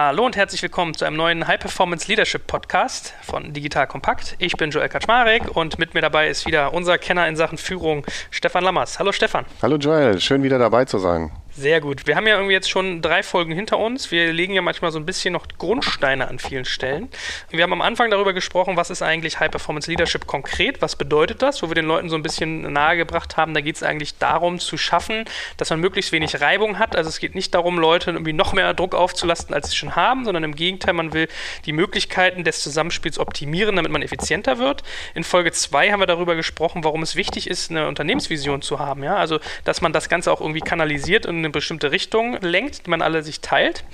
Hallo und herzlich willkommen zu einem neuen High Performance Leadership Podcast von Digital Kompakt. Ich bin Joel Kaczmarek und mit mir dabei ist wieder unser Kenner in Sachen Führung, Stefan Lammers. Hallo Stefan. Hallo Joel, schön wieder dabei zu sein. Sehr gut. Wir haben ja irgendwie jetzt schon drei Folgen hinter uns. Wir legen ja manchmal so ein bisschen noch Grundsteine an vielen Stellen. Wir haben am Anfang darüber gesprochen, was ist eigentlich High Performance Leadership konkret? Was bedeutet das? Wo wir den Leuten so ein bisschen nahegebracht haben, da geht es eigentlich darum zu schaffen, dass man möglichst wenig Reibung hat. Also es geht nicht darum, Leute irgendwie noch mehr Druck aufzulasten, als sie schon haben, sondern im Gegenteil, man will die Möglichkeiten des Zusammenspiels optimieren, damit man effizienter wird. In Folge 2 haben wir darüber gesprochen, warum es wichtig ist, eine Unternehmensvision zu haben. Ja? Also, dass man das Ganze auch irgendwie kanalisiert und eine bestimmte Richtung lenkt, die man alle sich teilt.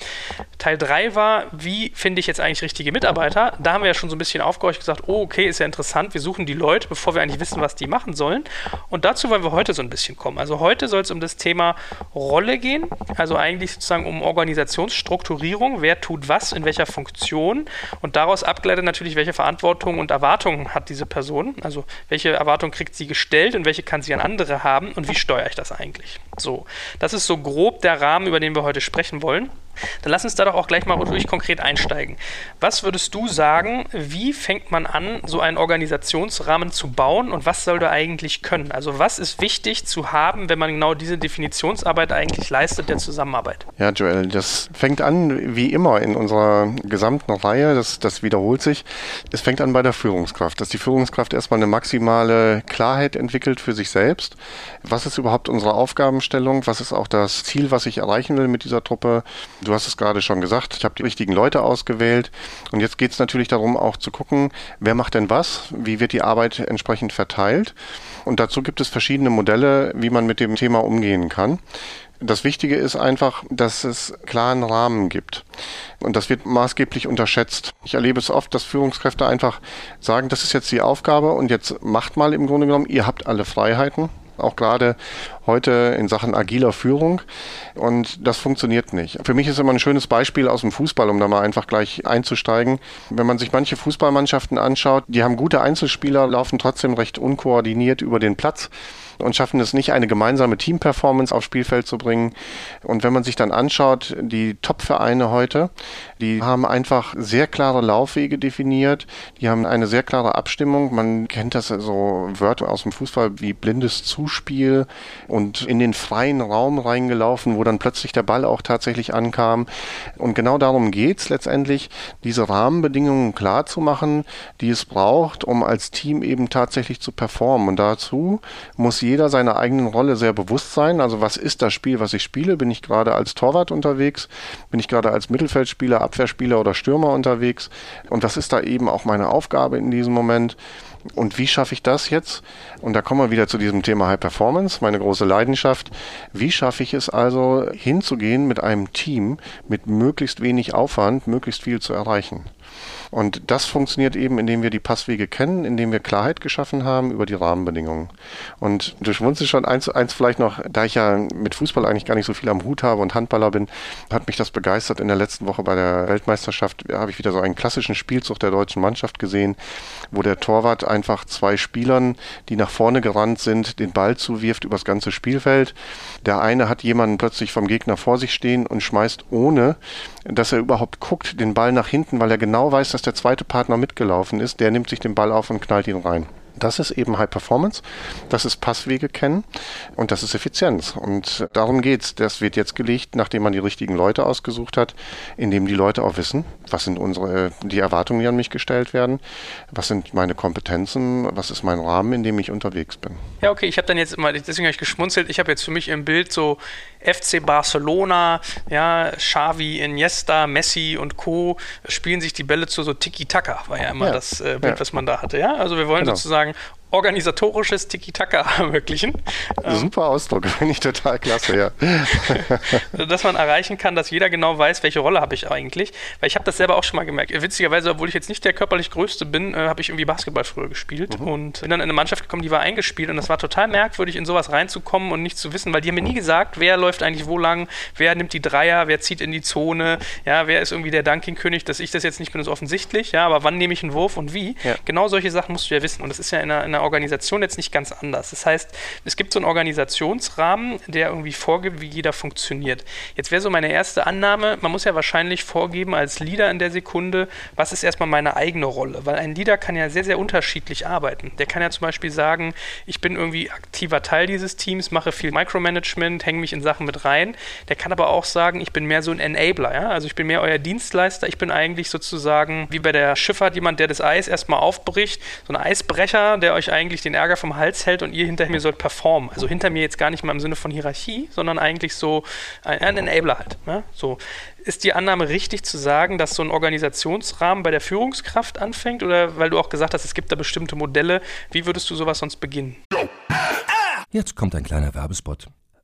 Teil 3 war, wie finde ich jetzt eigentlich richtige Mitarbeiter? Da haben wir ja schon so ein bisschen aufgehorcht gesagt, oh, okay, ist ja interessant, wir suchen die Leute, bevor wir eigentlich wissen, was die machen sollen. Und dazu wollen wir heute so ein bisschen kommen. Also heute soll es um das Thema Rolle gehen, also eigentlich sozusagen um Organisationsstrukturierung, wer tut was, in welcher Funktion und daraus abgeleitet natürlich, welche Verantwortung und Erwartungen hat diese Person, also welche Erwartung kriegt sie gestellt und welche kann sie an andere haben und wie steuere ich das eigentlich? So, das ist so grob der Rahmen, über den wir heute sprechen wollen. Dann lass uns da doch auch gleich mal durch konkret einsteigen. Was würdest du sagen, wie fängt man an, so einen Organisationsrahmen zu bauen und was soll da eigentlich können? Also was ist wichtig zu haben, wenn man genau diese Definitionsarbeit eigentlich leistet der Zusammenarbeit? Ja, Joel, das fängt an wie immer in unserer gesamten Reihe, das, das wiederholt sich. Es fängt an bei der Führungskraft, dass die Führungskraft erstmal eine maximale Klarheit entwickelt für sich selbst. Was ist überhaupt unsere Aufgabenstellung? Was ist auch das Ziel, was ich erreichen will mit dieser Truppe? Du hast es gerade schon gesagt, ich habe die richtigen Leute ausgewählt. Und jetzt geht es natürlich darum, auch zu gucken, wer macht denn was, wie wird die Arbeit entsprechend verteilt. Und dazu gibt es verschiedene Modelle, wie man mit dem Thema umgehen kann. Das Wichtige ist einfach, dass es klaren Rahmen gibt. Und das wird maßgeblich unterschätzt. Ich erlebe es oft, dass Führungskräfte einfach sagen, das ist jetzt die Aufgabe und jetzt macht mal im Grunde genommen, ihr habt alle Freiheiten auch gerade heute in Sachen agiler Führung. Und das funktioniert nicht. Für mich ist immer ein schönes Beispiel aus dem Fußball, um da mal einfach gleich einzusteigen. Wenn man sich manche Fußballmannschaften anschaut, die haben gute Einzelspieler, laufen trotzdem recht unkoordiniert über den Platz und schaffen es nicht, eine gemeinsame Teamperformance aufs Spielfeld zu bringen. Und wenn man sich dann anschaut, die Top-Vereine heute, die haben einfach sehr klare Laufwege definiert, die haben eine sehr klare Abstimmung. Man kennt das so Wörter aus dem Fußball wie blindes Zuspiel und in den freien Raum reingelaufen, wo dann plötzlich der Ball auch tatsächlich ankam. Und genau darum geht es letztendlich, diese Rahmenbedingungen klar zu machen, die es braucht, um als Team eben tatsächlich zu performen. Und dazu muss jeder seiner eigenen Rolle sehr bewusst sein. Also was ist das Spiel, was ich spiele? Bin ich gerade als Torwart unterwegs? Bin ich gerade als Mittelfeldspieler, Abwehrspieler oder Stürmer unterwegs? Und was ist da eben auch meine Aufgabe in diesem Moment? Und wie schaffe ich das jetzt? Und da kommen wir wieder zu diesem Thema High Performance, meine große Leidenschaft. Wie schaffe ich es also hinzugehen mit einem Team mit möglichst wenig Aufwand, möglichst viel zu erreichen? Und das funktioniert eben, indem wir die Passwege kennen, indem wir Klarheit geschaffen haben über die Rahmenbedingungen. Und du schmunzelst schon eins, eins vielleicht noch, da ich ja mit Fußball eigentlich gar nicht so viel am Hut habe und Handballer bin, hat mich das begeistert. In der letzten Woche bei der Weltmeisterschaft habe ich wieder so einen klassischen Spielzug der deutschen Mannschaft gesehen, wo der Torwart einfach zwei Spielern, die nach vorne gerannt sind, den Ball zuwirft übers ganze Spielfeld. Der eine hat jemanden plötzlich vom Gegner vor sich stehen und schmeißt ohne, dass er überhaupt guckt, den Ball nach hinten, weil er genau weiß, dass der zweite Partner mitgelaufen ist, der nimmt sich den Ball auf und knallt ihn rein. Das ist eben High Performance, das ist Passwege kennen und das ist Effizienz. Und darum geht's. Das wird jetzt gelegt, nachdem man die richtigen Leute ausgesucht hat, indem die Leute auch wissen, was sind unsere, die Erwartungen, die an mich gestellt werden, was sind meine Kompetenzen, was ist mein Rahmen, in dem ich unterwegs bin. Ja, okay, ich habe dann jetzt mal, deswegen habe ich geschmunzelt, ich habe jetzt für mich im Bild so FC Barcelona, ja, Xavi, Iniesta, Messi und Co. spielen sich die Bälle zu so Tiki-Taka, war ja immer ja, das äh, Bild, ja. was man da hatte, ja. Also wir wollen genau. sozusagen sagen organisatorisches Tiki-Taka ermöglichen. Ähm, Super Ausdruck, finde ich total klasse, ja. dass man erreichen kann, dass jeder genau weiß, welche Rolle habe ich eigentlich. Weil ich habe das selber auch schon mal gemerkt. Witzigerweise, obwohl ich jetzt nicht der körperlich Größte bin, äh, habe ich irgendwie Basketball früher gespielt mhm. und bin dann in eine Mannschaft gekommen, die war eingespielt und das war total merkwürdig, in sowas reinzukommen und nicht zu wissen, weil die haben mir nie gesagt, wer läuft eigentlich wo lang, wer nimmt die Dreier, wer zieht in die Zone, ja, wer ist irgendwie der Dunking-König, dass ich das jetzt nicht bin, ist offensichtlich, ja, aber wann nehme ich einen Wurf und wie? Ja. Genau solche Sachen musst du ja wissen und das ist ja in einer, in einer Organisation jetzt nicht ganz anders. Das heißt, es gibt so einen Organisationsrahmen, der irgendwie vorgibt, wie jeder funktioniert. Jetzt wäre so meine erste Annahme, man muss ja wahrscheinlich vorgeben als Leader in der Sekunde, was ist erstmal meine eigene Rolle, weil ein Leader kann ja sehr, sehr unterschiedlich arbeiten. Der kann ja zum Beispiel sagen, ich bin irgendwie aktiver Teil dieses Teams, mache viel Micromanagement, hänge mich in Sachen mit rein. Der kann aber auch sagen, ich bin mehr so ein Enabler, ja? also ich bin mehr euer Dienstleister, ich bin eigentlich sozusagen wie bei der Schifffahrt jemand, der das Eis erstmal aufbricht, so ein Eisbrecher, der euch eigentlich den Ärger vom Hals hält und ihr hinter mir sollt performen. Also hinter mir jetzt gar nicht mal im Sinne von Hierarchie, sondern eigentlich so ein, ein Enabler halt. Ja? So. Ist die Annahme richtig zu sagen, dass so ein Organisationsrahmen bei der Führungskraft anfängt? Oder weil du auch gesagt hast, es gibt da bestimmte Modelle, wie würdest du sowas sonst beginnen? Jetzt kommt ein kleiner Werbespot.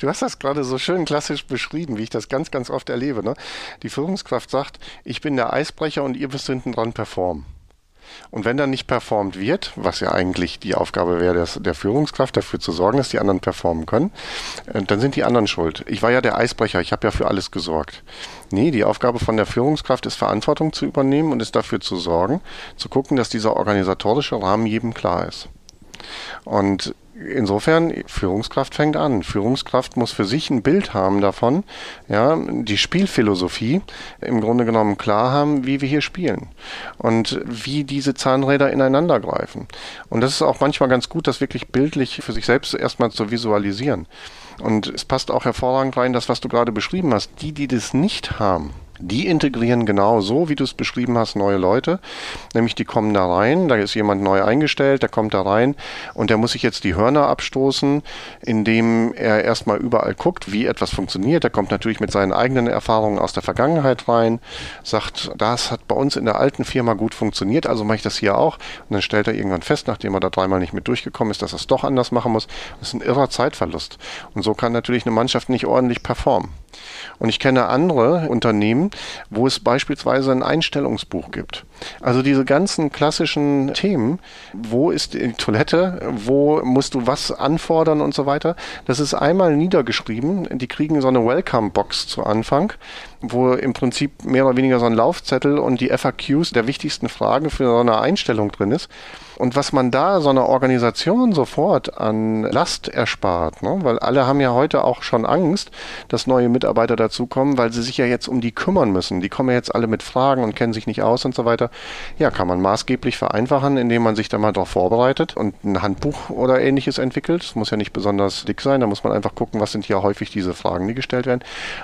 Du hast das gerade so schön klassisch beschrieben, wie ich das ganz, ganz oft erlebe. Ne? Die Führungskraft sagt, ich bin der Eisbrecher und ihr müsst hinten dran performen. Und wenn dann nicht performt wird, was ja eigentlich die Aufgabe wäre des, der Führungskraft, dafür zu sorgen, dass die anderen performen können, äh, dann sind die anderen schuld. Ich war ja der Eisbrecher, ich habe ja für alles gesorgt. Nee, die Aufgabe von der Führungskraft ist Verantwortung zu übernehmen und ist dafür zu sorgen, zu gucken, dass dieser organisatorische Rahmen jedem klar ist. Und insofern, Führungskraft fängt an. Führungskraft muss für sich ein Bild haben davon, ja, die Spielphilosophie im Grunde genommen klar haben, wie wir hier spielen und wie diese Zahnräder ineinander greifen. Und das ist auch manchmal ganz gut, das wirklich bildlich für sich selbst erstmal zu visualisieren. Und es passt auch hervorragend rein, das, was du gerade beschrieben hast. Die, die das nicht haben, die integrieren genau so, wie du es beschrieben hast, neue Leute. Nämlich die kommen da rein, da ist jemand neu eingestellt, der kommt da rein und der muss sich jetzt die Hörner abstoßen, indem er erstmal überall guckt, wie etwas funktioniert. Er kommt natürlich mit seinen eigenen Erfahrungen aus der Vergangenheit rein, sagt, das hat bei uns in der alten Firma gut funktioniert, also mache ich das hier auch. Und dann stellt er irgendwann fest, nachdem er da dreimal nicht mit durchgekommen ist, dass er es doch anders machen muss. Das ist ein irrer Zeitverlust. Und so kann natürlich eine Mannschaft nicht ordentlich performen. Und ich kenne andere Unternehmen, wo es beispielsweise ein Einstellungsbuch gibt. Also diese ganzen klassischen Themen, wo ist die Toilette, wo musst du was anfordern und so weiter, das ist einmal niedergeschrieben. Die kriegen so eine Welcome-Box zu Anfang, wo im Prinzip mehr oder weniger so ein Laufzettel und die FAQs der wichtigsten Fragen für so eine Einstellung drin ist. Und was man da so einer Organisation sofort an Last erspart, ne? weil alle haben ja heute auch schon Angst, dass neue Mitarbeiter dazukommen, weil sie sich ja jetzt um die kümmern müssen. Die kommen ja jetzt alle mit Fragen und kennen sich nicht aus und so weiter. Ja, kann man maßgeblich vereinfachen, indem man sich da mal darauf vorbereitet und ein Handbuch oder ähnliches entwickelt. Es muss ja nicht besonders dick sein, da muss man einfach gucken, was sind hier häufig diese Fragen, die gestellt werden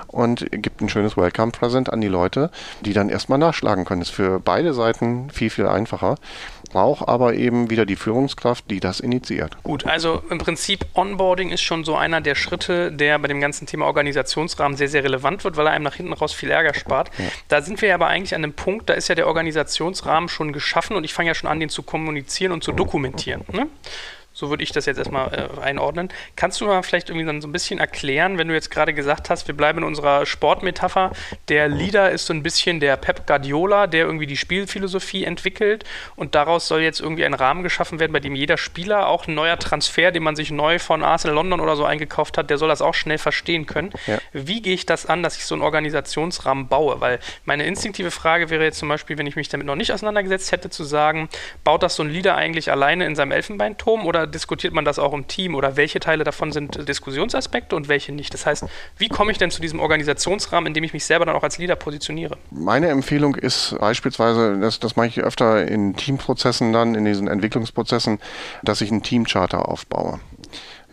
und gibt ein schönes Welcome Present an die Leute, die dann erstmal nachschlagen können. Das ist für beide Seiten viel, viel einfacher braucht aber eben wieder die Führungskraft, die das initiiert. Gut, also im Prinzip Onboarding ist schon so einer der Schritte, der bei dem ganzen Thema Organisationsrahmen sehr, sehr relevant wird, weil er einem nach hinten raus viel Ärger spart. Ja. Da sind wir aber eigentlich an einem Punkt, da ist ja der Organisationsrahmen schon geschaffen und ich fange ja schon an, den zu kommunizieren und zu dokumentieren. Ne? So würde ich das jetzt erstmal äh, einordnen. Kannst du mal vielleicht irgendwie dann so ein bisschen erklären, wenn du jetzt gerade gesagt hast, wir bleiben in unserer Sportmetapher, der Leader ist so ein bisschen der Pep Guardiola, der irgendwie die Spielphilosophie entwickelt und daraus soll jetzt irgendwie ein Rahmen geschaffen werden, bei dem jeder Spieler, auch ein neuer Transfer, den man sich neu von Arsenal London oder so eingekauft hat, der soll das auch schnell verstehen können. Ja. Wie gehe ich das an, dass ich so einen Organisationsrahmen baue? Weil meine instinktive Frage wäre jetzt zum Beispiel, wenn ich mich damit noch nicht auseinandergesetzt hätte, zu sagen, baut das so ein Leader eigentlich alleine in seinem Elfenbeinturm oder diskutiert man das auch im Team oder welche Teile davon sind Diskussionsaspekte und welche nicht? Das heißt, wie komme ich denn zu diesem Organisationsrahmen, in dem ich mich selber dann auch als Leader positioniere? Meine Empfehlung ist beispielsweise, das, das mache ich öfter in Teamprozessen dann, in diesen Entwicklungsprozessen, dass ich einen Teamcharter aufbaue.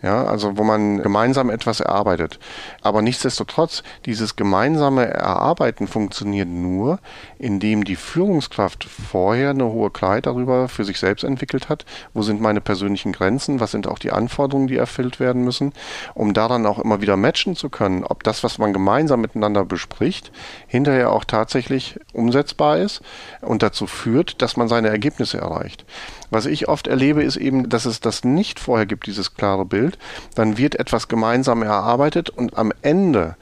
Ja, also wo man gemeinsam etwas erarbeitet. Aber nichtsdestotrotz, dieses gemeinsame Erarbeiten funktioniert nur, indem die Führungskraft vorher eine hohe Klarheit darüber für sich selbst entwickelt hat, wo sind meine persönlichen Grenzen, was sind auch die Anforderungen, die erfüllt werden müssen, um daran auch immer wieder matchen zu können, ob das, was man gemeinsam miteinander bespricht, hinterher auch tatsächlich umsetzbar ist und dazu führt, dass man seine Ergebnisse erreicht. Was ich oft erlebe, ist eben, dass es das nicht vorher gibt, dieses klare Bild. Dann wird etwas gemeinsam erarbeitet und am Ende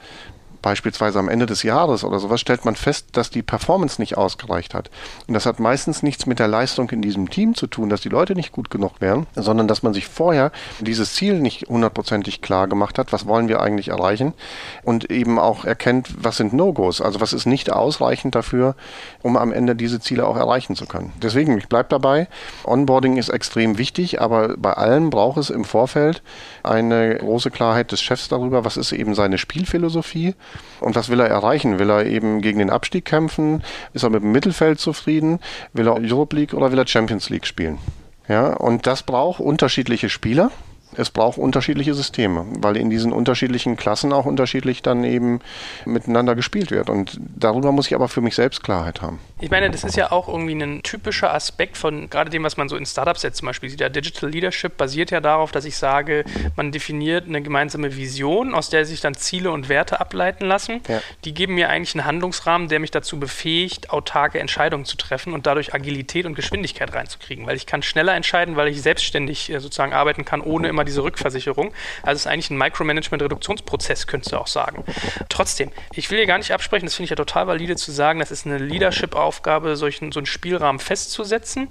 beispielsweise am Ende des Jahres oder sowas, stellt man fest, dass die Performance nicht ausgereicht hat. Und das hat meistens nichts mit der Leistung in diesem Team zu tun, dass die Leute nicht gut genug wären, sondern dass man sich vorher dieses Ziel nicht hundertprozentig klar gemacht hat, was wollen wir eigentlich erreichen und eben auch erkennt, was sind No-Gos, also was ist nicht ausreichend dafür, um am Ende diese Ziele auch erreichen zu können. Deswegen, ich bleibe dabei, Onboarding ist extrem wichtig, aber bei allem braucht es im Vorfeld eine große Klarheit des Chefs darüber, was ist eben seine Spielphilosophie und was will er erreichen? Will er eben gegen den Abstieg kämpfen? Ist er mit dem Mittelfeld zufrieden? Will er Europe League oder will er Champions League spielen? Ja, und das braucht unterschiedliche Spieler es braucht unterschiedliche Systeme, weil in diesen unterschiedlichen Klassen auch unterschiedlich dann eben miteinander gespielt wird. Und darüber muss ich aber für mich selbst Klarheit haben. Ich meine, das ist ja auch irgendwie ein typischer Aspekt von gerade dem, was man so in Startups jetzt zum Beispiel sieht. Ja, Digital Leadership basiert ja darauf, dass ich sage, man definiert eine gemeinsame Vision, aus der sich dann Ziele und Werte ableiten lassen. Ja. Die geben mir eigentlich einen Handlungsrahmen, der mich dazu befähigt, autarke Entscheidungen zu treffen und dadurch Agilität und Geschwindigkeit reinzukriegen. Weil ich kann schneller entscheiden, weil ich selbstständig äh, sozusagen arbeiten kann, ohne immer diese Rückversicherung. Also es ist eigentlich ein Micromanagement-Reduktionsprozess, könntest du auch sagen. Trotzdem, ich will hier gar nicht absprechen, das finde ich ja total valide zu sagen, das ist eine Leadership-Aufgabe, solchen, so einen Spielrahmen festzusetzen.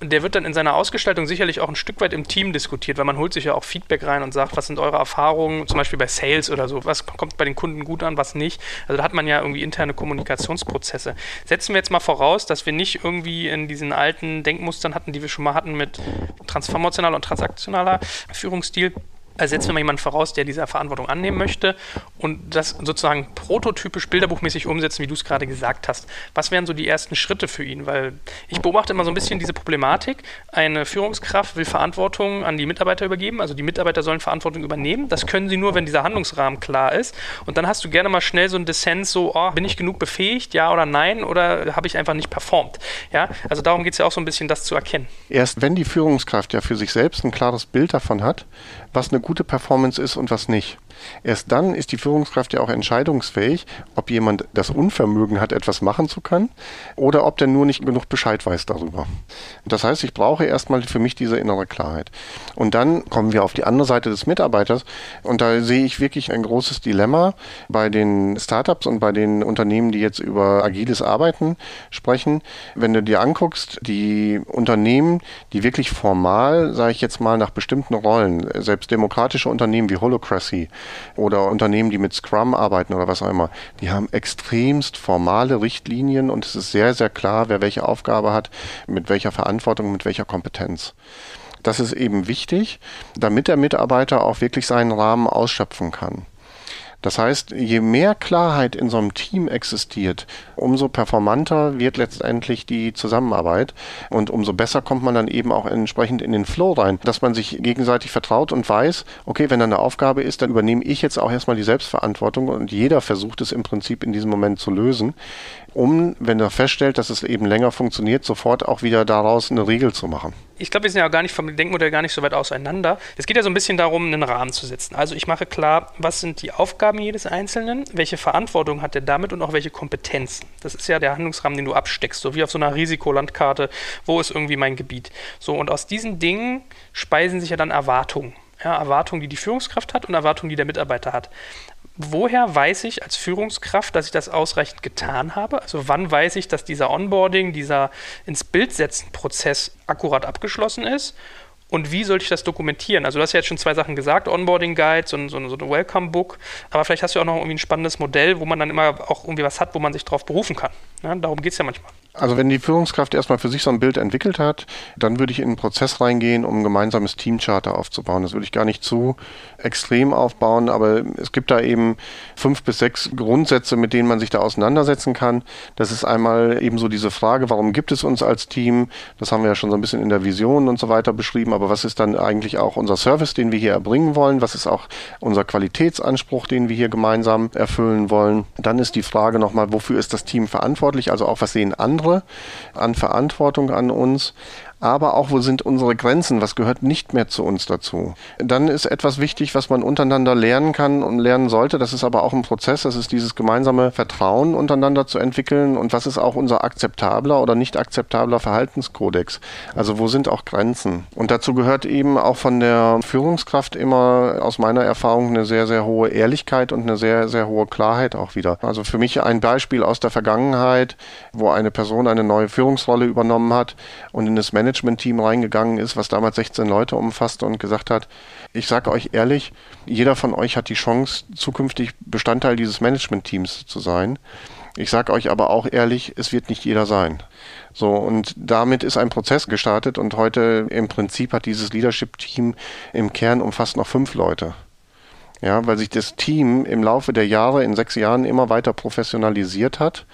Und der wird dann in seiner Ausgestaltung sicherlich auch ein Stück weit im Team diskutiert, weil man holt sich ja auch Feedback rein und sagt, was sind eure Erfahrungen, zum Beispiel bei Sales oder so, was kommt bei den Kunden gut an, was nicht. Also da hat man ja irgendwie interne Kommunikationsprozesse. Setzen wir jetzt mal voraus, dass wir nicht irgendwie in diesen alten Denkmustern hatten, die wir schon mal hatten mit transformationaler und transaktionaler Führungsstil Stil also setzen wir mal jemanden voraus, der diese Verantwortung annehmen möchte und das sozusagen prototypisch bilderbuchmäßig umsetzen, wie du es gerade gesagt hast. Was wären so die ersten Schritte für ihn? Weil ich beobachte immer so ein bisschen diese Problematik. Eine Führungskraft will Verantwortung an die Mitarbeiter übergeben, also die Mitarbeiter sollen Verantwortung übernehmen. Das können sie nur, wenn dieser Handlungsrahmen klar ist. Und dann hast du gerne mal schnell so ein Dissens, so, oh, bin ich genug befähigt, ja oder nein, oder habe ich einfach nicht performt? Ja, also darum geht es ja auch so ein bisschen, das zu erkennen. Erst wenn die Führungskraft ja für sich selbst ein klares Bild davon hat, was eine gute Performance ist und was nicht. Erst dann ist die Führungskraft ja auch entscheidungsfähig, ob jemand das Unvermögen hat, etwas machen zu können oder ob der nur nicht genug Bescheid weiß darüber. Das heißt, ich brauche erstmal für mich diese innere Klarheit. Und dann kommen wir auf die andere Seite des Mitarbeiters und da sehe ich wirklich ein großes Dilemma bei den Startups und bei den Unternehmen, die jetzt über agiles Arbeiten sprechen. Wenn du dir anguckst, die Unternehmen, die wirklich formal, sage ich jetzt mal, nach bestimmten Rollen, selbst demokratische Unternehmen wie Holocracy, oder Unternehmen, die mit Scrum arbeiten oder was auch immer, die haben extremst formale Richtlinien und es ist sehr, sehr klar, wer welche Aufgabe hat, mit welcher Verantwortung, mit welcher Kompetenz. Das ist eben wichtig, damit der Mitarbeiter auch wirklich seinen Rahmen ausschöpfen kann. Das heißt, je mehr Klarheit in so einem Team existiert, umso performanter wird letztendlich die Zusammenarbeit und umso besser kommt man dann eben auch entsprechend in den Flow rein, dass man sich gegenseitig vertraut und weiß, okay, wenn da eine Aufgabe ist, dann übernehme ich jetzt auch erstmal die Selbstverantwortung und jeder versucht es im Prinzip in diesem Moment zu lösen um, wenn er feststellt, dass es eben länger funktioniert, sofort auch wieder daraus eine Regel zu machen. Ich glaube, wir sind ja gar nicht vom Denkmodell gar nicht so weit auseinander. Es geht ja so ein bisschen darum, einen Rahmen zu setzen. Also ich mache klar, was sind die Aufgaben jedes Einzelnen, welche Verantwortung hat er damit und auch welche Kompetenzen. Das ist ja der Handlungsrahmen, den du absteckst, so wie auf so einer Risikolandkarte, wo ist irgendwie mein Gebiet. So, und aus diesen Dingen speisen sich ja dann Erwartungen. Ja, Erwartungen, die die Führungskraft hat und Erwartungen, die der Mitarbeiter hat woher weiß ich als Führungskraft, dass ich das ausreichend getan habe? Also wann weiß ich, dass dieser Onboarding, dieser ins Bild setzen Prozess akkurat abgeschlossen ist? Und wie sollte ich das dokumentieren? Also du hast ja jetzt schon zwei Sachen gesagt, Onboarding Guide, so, so, so ein Welcome Book, aber vielleicht hast du auch noch irgendwie ein spannendes Modell, wo man dann immer auch irgendwie was hat, wo man sich darauf berufen kann. Ja, darum geht es ja manchmal. Also wenn die Führungskraft erstmal für sich so ein Bild entwickelt hat, dann würde ich in einen Prozess reingehen, um ein gemeinsames Teamcharter aufzubauen. Das würde ich gar nicht zu extrem aufbauen, aber es gibt da eben fünf bis sechs Grundsätze, mit denen man sich da auseinandersetzen kann. Das ist einmal eben so diese Frage, warum gibt es uns als Team? Das haben wir ja schon so ein bisschen in der Vision und so weiter beschrieben, aber was ist dann eigentlich auch unser Service, den wir hier erbringen wollen? Was ist auch unser Qualitätsanspruch, den wir hier gemeinsam erfüllen wollen? Dann ist die Frage nochmal, wofür ist das Team verantwortlich? Also auch was sehen andere an Verantwortung an uns? Aber auch, wo sind unsere Grenzen, was gehört nicht mehr zu uns dazu. Dann ist etwas wichtig, was man untereinander lernen kann und lernen sollte, das ist aber auch ein Prozess, das ist dieses gemeinsame Vertrauen untereinander zu entwickeln und was ist auch unser akzeptabler oder nicht akzeptabler Verhaltenskodex. Also wo sind auch Grenzen? Und dazu gehört eben auch von der Führungskraft immer aus meiner Erfahrung eine sehr, sehr hohe Ehrlichkeit und eine sehr, sehr hohe Klarheit auch wieder. Also für mich ein Beispiel aus der Vergangenheit, wo eine Person eine neue Führungsrolle übernommen hat und in das Management Management-Team reingegangen ist, was damals 16 Leute umfasste und gesagt hat, ich sage euch ehrlich, jeder von euch hat die Chance, zukünftig Bestandteil dieses Management-Teams zu sein. Ich sage euch aber auch ehrlich, es wird nicht jeder sein. So, und damit ist ein Prozess gestartet und heute im Prinzip hat dieses Leadership-Team im Kern umfasst noch fünf Leute. Ja, weil sich das Team im Laufe der Jahre, in sechs Jahren immer weiter professionalisiert hat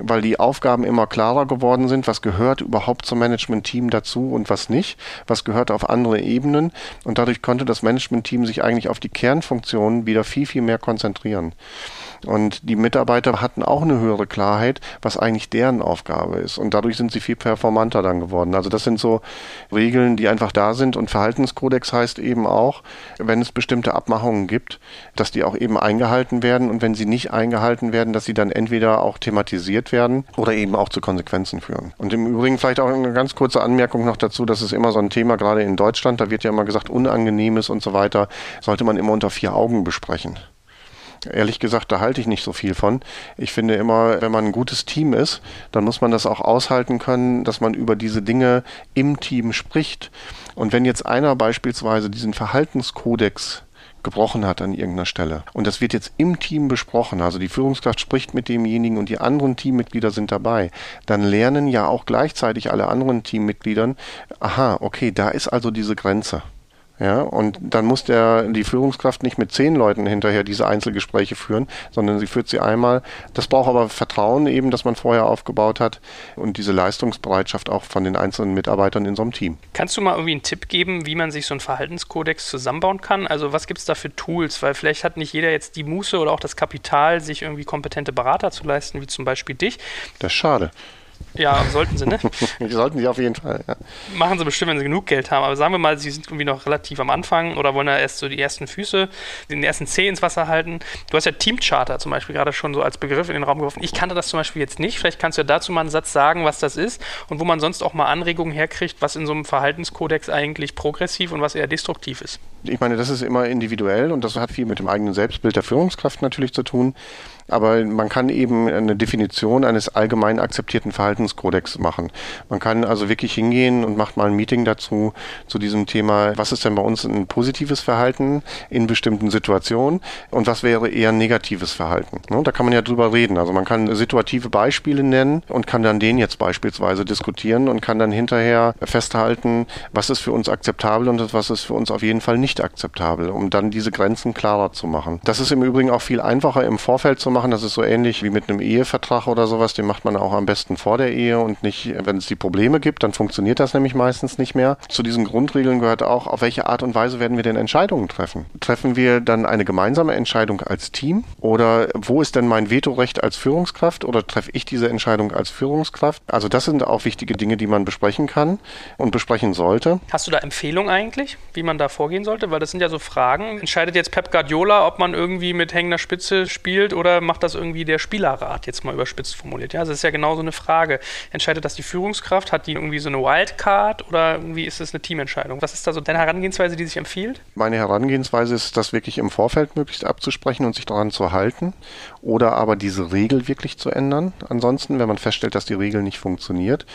weil die Aufgaben immer klarer geworden sind, was gehört überhaupt zum Management-Team dazu und was nicht, was gehört auf andere Ebenen? Und dadurch konnte das Management-Team sich eigentlich auf die Kernfunktionen wieder viel, viel mehr konzentrieren. Und die Mitarbeiter hatten auch eine höhere Klarheit, was eigentlich deren Aufgabe ist. Und dadurch sind sie viel performanter dann geworden. Also das sind so Regeln, die einfach da sind. Und Verhaltenskodex heißt eben auch, wenn es bestimmte Abmachungen gibt, dass die auch eben eingehalten werden. Und wenn sie nicht eingehalten werden, dass sie dann entweder auch thematisiert werden oder eben auch zu Konsequenzen führen. Und im Übrigen vielleicht auch eine ganz kurze Anmerkung noch dazu, das ist immer so ein Thema, gerade in Deutschland, da wird ja immer gesagt, Unangenehmes und so weiter, sollte man immer unter vier Augen besprechen. Ehrlich gesagt, da halte ich nicht so viel von. Ich finde immer, wenn man ein gutes Team ist, dann muss man das auch aushalten können, dass man über diese Dinge im Team spricht. Und wenn jetzt einer beispielsweise diesen Verhaltenskodex gebrochen hat an irgendeiner Stelle. Und das wird jetzt im Team besprochen. Also die Führungskraft spricht mit demjenigen und die anderen Teammitglieder sind dabei. Dann lernen ja auch gleichzeitig alle anderen Teammitgliedern, aha, okay, da ist also diese Grenze. Ja, und dann muss der, die Führungskraft nicht mit zehn Leuten hinterher diese Einzelgespräche führen, sondern sie führt sie einmal. Das braucht aber Vertrauen eben, das man vorher aufgebaut hat und diese Leistungsbereitschaft auch von den einzelnen Mitarbeitern in so einem Team. Kannst du mal irgendwie einen Tipp geben, wie man sich so einen Verhaltenskodex zusammenbauen kann? Also was gibt es da für Tools? Weil vielleicht hat nicht jeder jetzt die Muße oder auch das Kapital, sich irgendwie kompetente Berater zu leisten, wie zum Beispiel dich. Das ist schade. Ja, sollten sie, ne? sollten sie auf jeden Fall, ja. Machen sie bestimmt, wenn sie genug Geld haben. Aber sagen wir mal, sie sind irgendwie noch relativ am Anfang oder wollen ja erst so die ersten Füße, den ersten Zeh ins Wasser halten. Du hast ja Teamcharter zum Beispiel gerade schon so als Begriff in den Raum geworfen. Ich kannte das zum Beispiel jetzt nicht. Vielleicht kannst du ja dazu mal einen Satz sagen, was das ist und wo man sonst auch mal Anregungen herkriegt, was in so einem Verhaltenskodex eigentlich progressiv und was eher destruktiv ist. Ich meine, das ist immer individuell und das hat viel mit dem eigenen Selbstbild der Führungskraft natürlich zu tun. Aber man kann eben eine Definition eines allgemein akzeptierten Verhaltenskodex machen. Man kann also wirklich hingehen und macht mal ein Meeting dazu, zu diesem Thema, was ist denn bei uns ein positives Verhalten in bestimmten Situationen und was wäre eher ein negatives Verhalten. Ne, da kann man ja drüber reden. Also man kann situative Beispiele nennen und kann dann den jetzt beispielsweise diskutieren und kann dann hinterher festhalten, was ist für uns akzeptabel und was ist für uns auf jeden Fall nicht akzeptabel, um dann diese Grenzen klarer zu machen. Das ist im Übrigen auch viel einfacher im Vorfeld zu machen. Das ist so ähnlich wie mit einem Ehevertrag oder sowas. Den macht man auch am besten vor der Ehe und nicht, wenn es die Probleme gibt, dann funktioniert das nämlich meistens nicht mehr. Zu diesen Grundregeln gehört auch, auf welche Art und Weise werden wir denn Entscheidungen treffen? Treffen wir dann eine gemeinsame Entscheidung als Team? Oder wo ist denn mein Vetorecht als Führungskraft? Oder treffe ich diese Entscheidung als Führungskraft? Also das sind auch wichtige Dinge, die man besprechen kann und besprechen sollte. Hast du da Empfehlungen eigentlich, wie man da vorgehen sollte? Weil das sind ja so Fragen. Entscheidet jetzt Pep Guardiola, ob man irgendwie mit hängender Spitze spielt oder macht das irgendwie der Spielerrat, jetzt mal überspitzt formuliert. Ja, das ist ja genau so eine Frage. Entscheidet das die Führungskraft? Hat die irgendwie so eine Wildcard oder irgendwie ist es eine Teamentscheidung? Was ist da so deine Herangehensweise, die sich empfiehlt? Meine Herangehensweise ist, das wirklich im Vorfeld möglichst abzusprechen und sich daran zu halten oder aber diese Regel wirklich zu ändern. Ansonsten, wenn man feststellt, dass die Regel nicht funktioniert.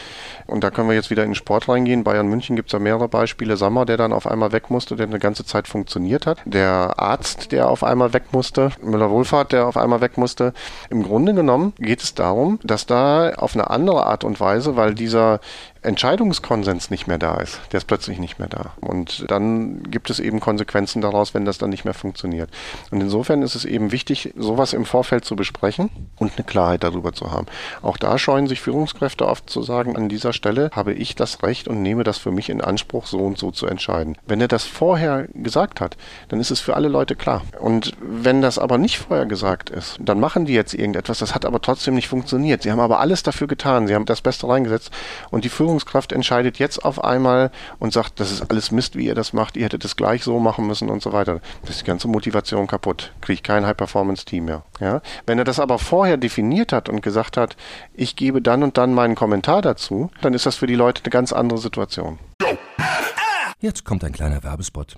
Und da können wir jetzt wieder in den Sport reingehen. Bayern München gibt es ja mehrere Beispiele. Sommer, der dann auf einmal weg musste, der eine ganze Zeit funktioniert hat. Der Arzt, der auf einmal weg musste. Müller-Wohlfahrt, der auf einmal weg musste. Im Grunde genommen geht es darum, dass da auf eine andere Art und Weise, weil dieser Entscheidungskonsens nicht mehr da ist. Der ist plötzlich nicht mehr da. Und dann gibt es eben Konsequenzen daraus, wenn das dann nicht mehr funktioniert. Und insofern ist es eben wichtig, sowas im Vorfeld zu besprechen und eine Klarheit darüber zu haben. Auch da scheuen sich Führungskräfte oft zu sagen, an dieser Stelle habe ich das Recht und nehme das für mich in Anspruch, so und so zu entscheiden. Wenn er das vorher gesagt hat, dann ist es für alle Leute klar. Und wenn das aber nicht vorher gesagt ist, dann machen die jetzt irgendetwas, das hat aber trotzdem nicht funktioniert. Sie haben aber alles dafür getan, sie haben das Beste reingesetzt und die Führung Führungskraft entscheidet jetzt auf einmal und sagt, das ist alles Mist, wie ihr das macht, ihr hättet es gleich so machen müssen und so weiter. Das ist die ganze Motivation kaputt. Kriege ich kein High-Performance-Team mehr. Ja? Wenn er das aber vorher definiert hat und gesagt hat, ich gebe dann und dann meinen Kommentar dazu, dann ist das für die Leute eine ganz andere Situation. Jetzt kommt ein kleiner Werbespot.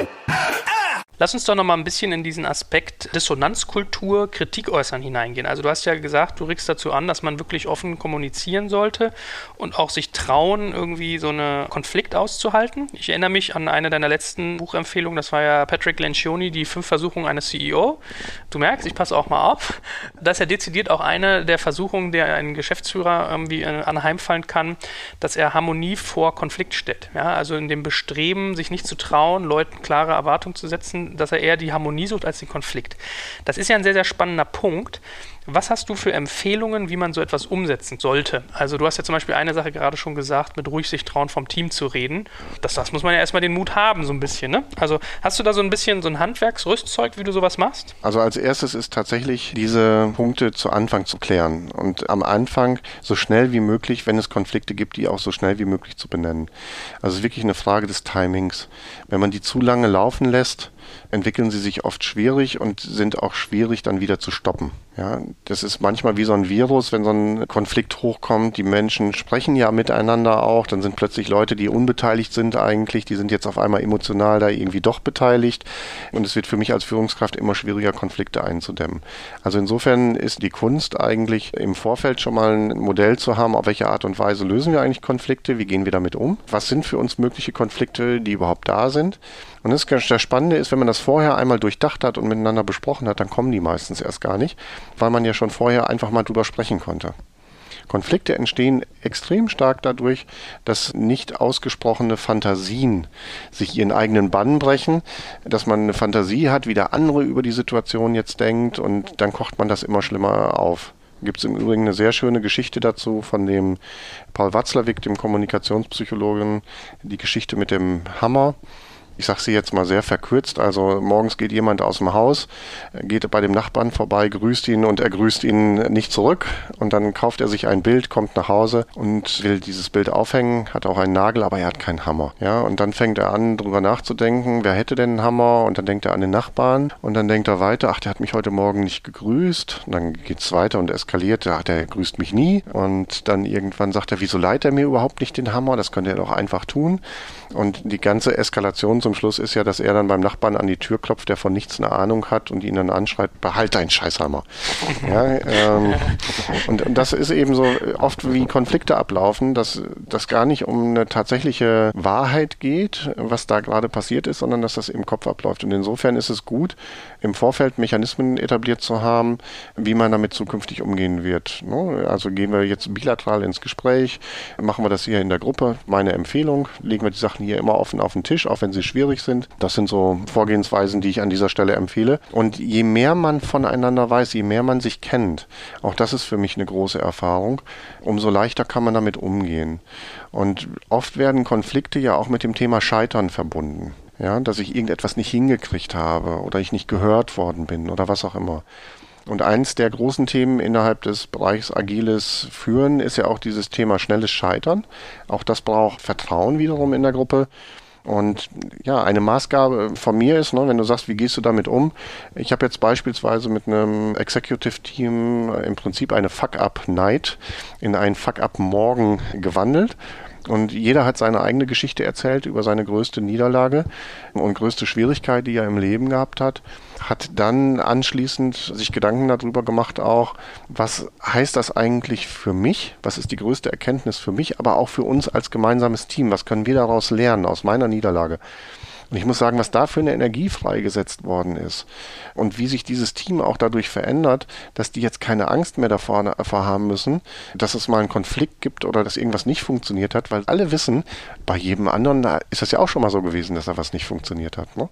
Lass uns doch noch mal ein bisschen in diesen Aspekt Dissonanzkultur, Kritik äußern hineingehen. Also du hast ja gesagt, du regst dazu an, dass man wirklich offen kommunizieren sollte und auch sich trauen, irgendwie so einen Konflikt auszuhalten. Ich erinnere mich an eine deiner letzten Buchempfehlungen, das war ja Patrick Lencioni, die fünf Versuchungen eines CEO. Du merkst, ich passe auch mal auf. Das ist ja dezidiert auch eine der Versuchungen, der ein Geschäftsführer irgendwie äh, anheimfallen kann, dass er Harmonie vor Konflikt stellt. Ja, also in dem Bestreben, sich nicht zu trauen, Leuten klare Erwartungen zu setzen, dass er eher die Harmonie sucht als den Konflikt. Das ist ja ein sehr, sehr spannender Punkt. Was hast du für Empfehlungen, wie man so etwas umsetzen sollte? Also du hast ja zum Beispiel eine Sache gerade schon gesagt, mit ruhig sich trauen, vom Team zu reden. Das, das muss man ja erstmal den Mut haben, so ein bisschen. Ne? Also hast du da so ein bisschen so ein Handwerksrüstzeug, wie du sowas machst? Also als erstes ist tatsächlich diese Punkte zu Anfang zu klären und am Anfang so schnell wie möglich, wenn es Konflikte gibt, die auch so schnell wie möglich zu benennen. Also es ist wirklich eine Frage des Timings. Wenn man die zu lange laufen lässt, entwickeln sie sich oft schwierig und sind auch schwierig dann wieder zu stoppen. Ja, das ist manchmal wie so ein Virus, wenn so ein Konflikt hochkommt. Die Menschen sprechen ja miteinander auch. Dann sind plötzlich Leute, die unbeteiligt sind eigentlich, die sind jetzt auf einmal emotional da irgendwie doch beteiligt. Und es wird für mich als Führungskraft immer schwieriger, Konflikte einzudämmen. Also insofern ist die Kunst eigentlich im Vorfeld schon mal ein Modell zu haben, auf welche Art und Weise lösen wir eigentlich Konflikte, wie gehen wir damit um, was sind für uns mögliche Konflikte, die überhaupt da sind. Und das, das Spannende ist, wenn man das vorher einmal durchdacht hat und miteinander besprochen hat, dann kommen die meistens erst gar nicht, weil man ja schon vorher einfach mal drüber sprechen konnte. Konflikte entstehen extrem stark dadurch, dass nicht ausgesprochene Fantasien sich ihren eigenen Bann brechen, dass man eine Fantasie hat, wie der andere über die Situation jetzt denkt und dann kocht man das immer schlimmer auf. Gibt es im Übrigen eine sehr schöne Geschichte dazu von dem Paul Watzlawick, dem Kommunikationspsychologen, die Geschichte mit dem Hammer ich sage sie jetzt mal sehr verkürzt, also morgens geht jemand aus dem Haus, geht bei dem Nachbarn vorbei, grüßt ihn und er grüßt ihn nicht zurück. Und dann kauft er sich ein Bild, kommt nach Hause und will dieses Bild aufhängen, hat auch einen Nagel, aber er hat keinen Hammer. Ja, und dann fängt er an, darüber nachzudenken, wer hätte denn einen Hammer? Und dann denkt er an den Nachbarn und dann denkt er weiter, ach, der hat mich heute Morgen nicht gegrüßt. Und dann geht es weiter und eskaliert, ach, der grüßt mich nie. Und dann irgendwann sagt er, wieso leiht er mir überhaupt nicht den Hammer, das könnte er doch einfach tun und die ganze Eskalation zum Schluss ist ja, dass er dann beim Nachbarn an die Tür klopft, der von nichts eine Ahnung hat und ihn dann anschreit, behalt deinen Scheißhammer. ja, ähm, und, und, das ist eben so oft wie Konflikte ablaufen, dass das gar nicht um eine tatsächliche Wahrheit geht, was da gerade passiert ist, sondern dass das im Kopf abläuft. Und insofern ist es gut, im Vorfeld Mechanismen etabliert zu haben, wie man damit zukünftig umgehen wird. Ne? Also gehen wir jetzt bilateral ins Gespräch, machen wir das hier in der Gruppe. Meine Empfehlung, legen wir die Sachen hier immer offen auf den Tisch, auch wenn sie schwierig sind. Das sind so Vorgehensweisen, die ich an dieser Stelle empfehle. Und je mehr man voneinander weiß, je mehr man sich kennt, auch das ist für mich eine große Erfahrung, umso leichter kann man damit umgehen. Und oft werden Konflikte ja auch mit dem Thema Scheitern verbunden. Ja, dass ich irgendetwas nicht hingekriegt habe oder ich nicht gehört worden bin oder was auch immer. Und eins der großen Themen innerhalb des Bereichs agiles Führen ist ja auch dieses Thema schnelles Scheitern. Auch das braucht Vertrauen wiederum in der Gruppe. Und ja, eine Maßgabe von mir ist, ne, wenn du sagst, wie gehst du damit um? Ich habe jetzt beispielsweise mit einem Executive Team im Prinzip eine Fuck-Up-Night in einen Fuck-Up-Morgen gewandelt. Und jeder hat seine eigene Geschichte erzählt über seine größte Niederlage und größte Schwierigkeit, die er im Leben gehabt hat. Hat dann anschließend sich Gedanken darüber gemacht auch, was heißt das eigentlich für mich? Was ist die größte Erkenntnis für mich, aber auch für uns als gemeinsames Team? Was können wir daraus lernen aus meiner Niederlage? Und ich muss sagen, was da für eine Energie freigesetzt worden ist und wie sich dieses Team auch dadurch verändert, dass die jetzt keine Angst mehr davor, davor haben müssen, dass es mal einen Konflikt gibt oder dass irgendwas nicht funktioniert hat, weil alle wissen, bei jedem anderen ist das ja auch schon mal so gewesen, dass da was nicht funktioniert hat. Ne?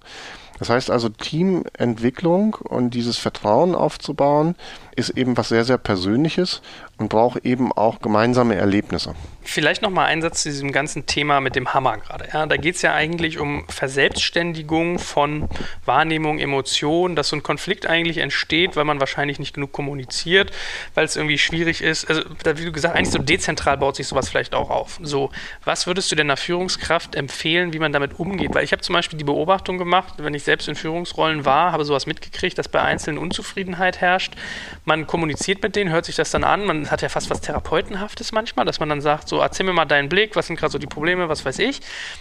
Das heißt also, Teamentwicklung und dieses Vertrauen aufzubauen, ist eben was sehr, sehr Persönliches und braucht eben auch gemeinsame Erlebnisse. Vielleicht nochmal ein Satz zu diesem ganzen Thema mit dem Hammer gerade. Ja, da geht es ja eigentlich um Verselbstständigung von Wahrnehmung, Emotion, dass so ein Konflikt eigentlich entsteht, weil man wahrscheinlich nicht genug kommuniziert, weil es irgendwie schwierig ist. Also, wie du gesagt, eigentlich so dezentral baut sich sowas vielleicht auch auf. So, was würdest du denn einer Führungskraft empfehlen, wie man damit umgeht? Weil ich habe zum Beispiel die Beobachtung gemacht, wenn ich selbst in Führungsrollen war, habe sowas mitgekriegt, dass bei Einzelnen Unzufriedenheit herrscht. Man kommuniziert mit denen, hört sich das dann an, man hat ja fast was Therapeutenhaftes manchmal, dass man dann sagt, so erzähl mir mal deinen Blick, was sind gerade so die Probleme, was weiß ich.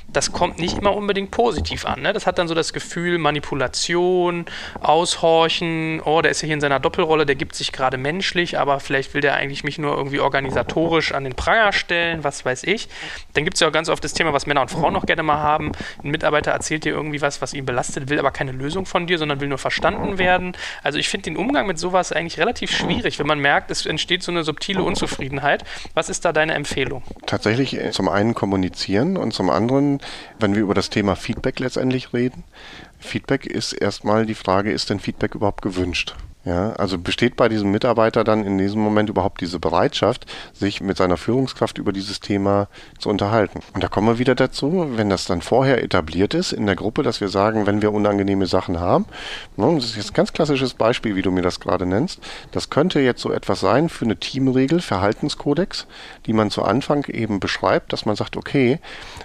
Das kommt nicht immer unbedingt positiv an. Ne? Das hat dann so das Gefühl, Manipulation, Aushorchen, oh, der ist ja hier in seiner Doppelrolle, der gibt sich gerade menschlich, aber vielleicht will der eigentlich mich nur irgendwie organisatorisch an den Pranger stellen, was weiß ich. Dann gibt es ja auch ganz oft das Thema, was Männer und Frauen noch gerne mal haben. Ein Mitarbeiter erzählt dir irgendwie was, was ihn belastet, will aber keine Lösung von dir, sondern will nur verstanden werden. Also ich finde den Umgang mit sowas eigentlich relativ schwierig, wenn man merkt, es entsteht so eine subtile Unzufriedenheit. Was ist da deine Empfehlung? Tatsächlich äh, zum einen kommunizieren und zum anderen, wenn wir über das Thema Feedback letztendlich reden. Feedback ist erstmal die Frage, ist denn Feedback überhaupt gewünscht? Ja, also besteht bei diesem Mitarbeiter dann in diesem Moment überhaupt diese Bereitschaft, sich mit seiner Führungskraft über dieses Thema zu unterhalten? Und da kommen wir wieder dazu, wenn das dann vorher etabliert ist in der Gruppe, dass wir sagen, wenn wir unangenehme Sachen haben, ne, das ist jetzt ein ganz klassisches Beispiel, wie du mir das gerade nennst, das könnte jetzt so etwas sein für eine Teamregel, Verhaltenskodex, die man zu Anfang eben beschreibt, dass man sagt, okay,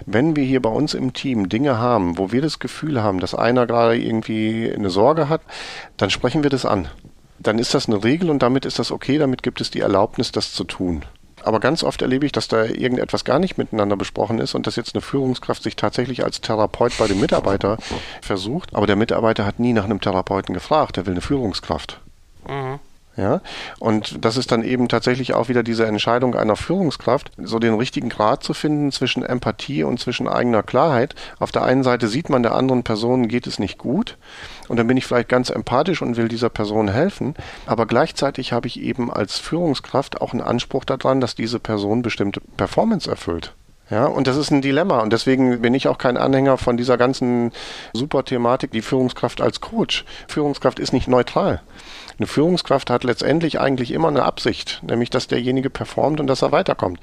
wenn wir hier bei uns im Team Dinge haben, wo wir das Gefühl haben, dass einer gerade irgendwie eine Sorge hat, dann sprechen wir das an dann ist das eine Regel und damit ist das okay, damit gibt es die Erlaubnis, das zu tun. Aber ganz oft erlebe ich, dass da irgendetwas gar nicht miteinander besprochen ist und dass jetzt eine Führungskraft sich tatsächlich als Therapeut bei dem Mitarbeiter versucht. Aber der Mitarbeiter hat nie nach einem Therapeuten gefragt, der will eine Führungskraft. Mhm. Ja, und das ist dann eben tatsächlich auch wieder diese Entscheidung einer Führungskraft, so den richtigen Grad zu finden zwischen Empathie und zwischen eigener Klarheit. Auf der einen Seite sieht man, der anderen Person geht es nicht gut und dann bin ich vielleicht ganz empathisch und will dieser Person helfen, aber gleichzeitig habe ich eben als Führungskraft auch einen Anspruch daran, dass diese Person bestimmte Performance erfüllt. Ja, und das ist ein Dilemma. Und deswegen bin ich auch kein Anhänger von dieser ganzen super Thematik, die Führungskraft als Coach. Führungskraft ist nicht neutral. Eine Führungskraft hat letztendlich eigentlich immer eine Absicht, nämlich dass derjenige performt und dass er weiterkommt.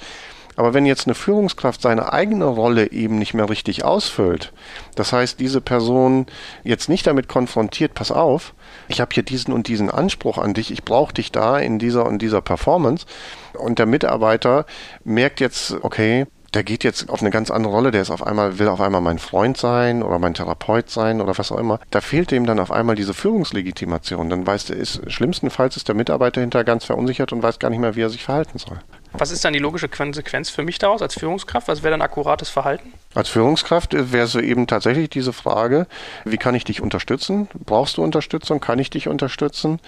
Aber wenn jetzt eine Führungskraft seine eigene Rolle eben nicht mehr richtig ausfüllt, das heißt, diese Person jetzt nicht damit konfrontiert, pass auf, ich habe hier diesen und diesen Anspruch an dich, ich brauche dich da in dieser und dieser Performance und der Mitarbeiter merkt jetzt, okay, der geht jetzt auf eine ganz andere Rolle, der ist auf einmal, will auf einmal mein Freund sein oder mein Therapeut sein oder was auch immer. Da fehlt ihm dann auf einmal diese Führungslegitimation. Dann weiß der, ist, schlimmstenfalls ist der Mitarbeiter hinterher ganz verunsichert und weiß gar nicht mehr, wie er sich verhalten soll. Was ist dann die logische Konsequenz für mich daraus als Führungskraft? Was wäre dann akkurates Verhalten? Als Führungskraft wäre es eben tatsächlich diese Frage, wie kann ich dich unterstützen? Brauchst du Unterstützung? Kann ich dich unterstützen?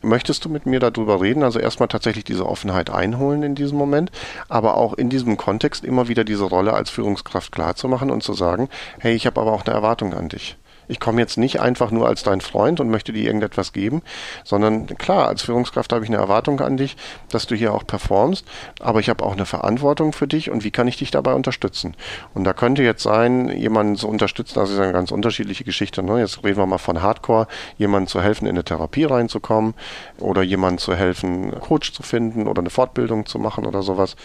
Möchtest du mit mir darüber reden? Also erstmal tatsächlich diese Offenheit einholen in diesem Moment, aber auch in diesem Kontext immer wieder diese Rolle als Führungskraft klarzumachen und zu sagen, hey, ich habe aber auch eine Erwartung an dich Ich komme jetzt nicht einfach nur als dein Freund und möchte dir irgendetwas geben, sondern klar, als Führungskraft habe ich eine Erwartung an dich, dass du hier auch performst, aber ich habe auch eine Verantwortung für dich und wie kann ich dich dabei unterstützen? Und da könnte jetzt sein, jemanden zu unterstützen, das ist eine ganz unterschiedliche Geschichte. Ne? Jetzt reden wir mal von Hardcore, jemanden zu helfen, in eine Therapie reinzukommen oder jemanden zu helfen, Coach zu finden oder eine Fortbildung zu machen oder sowas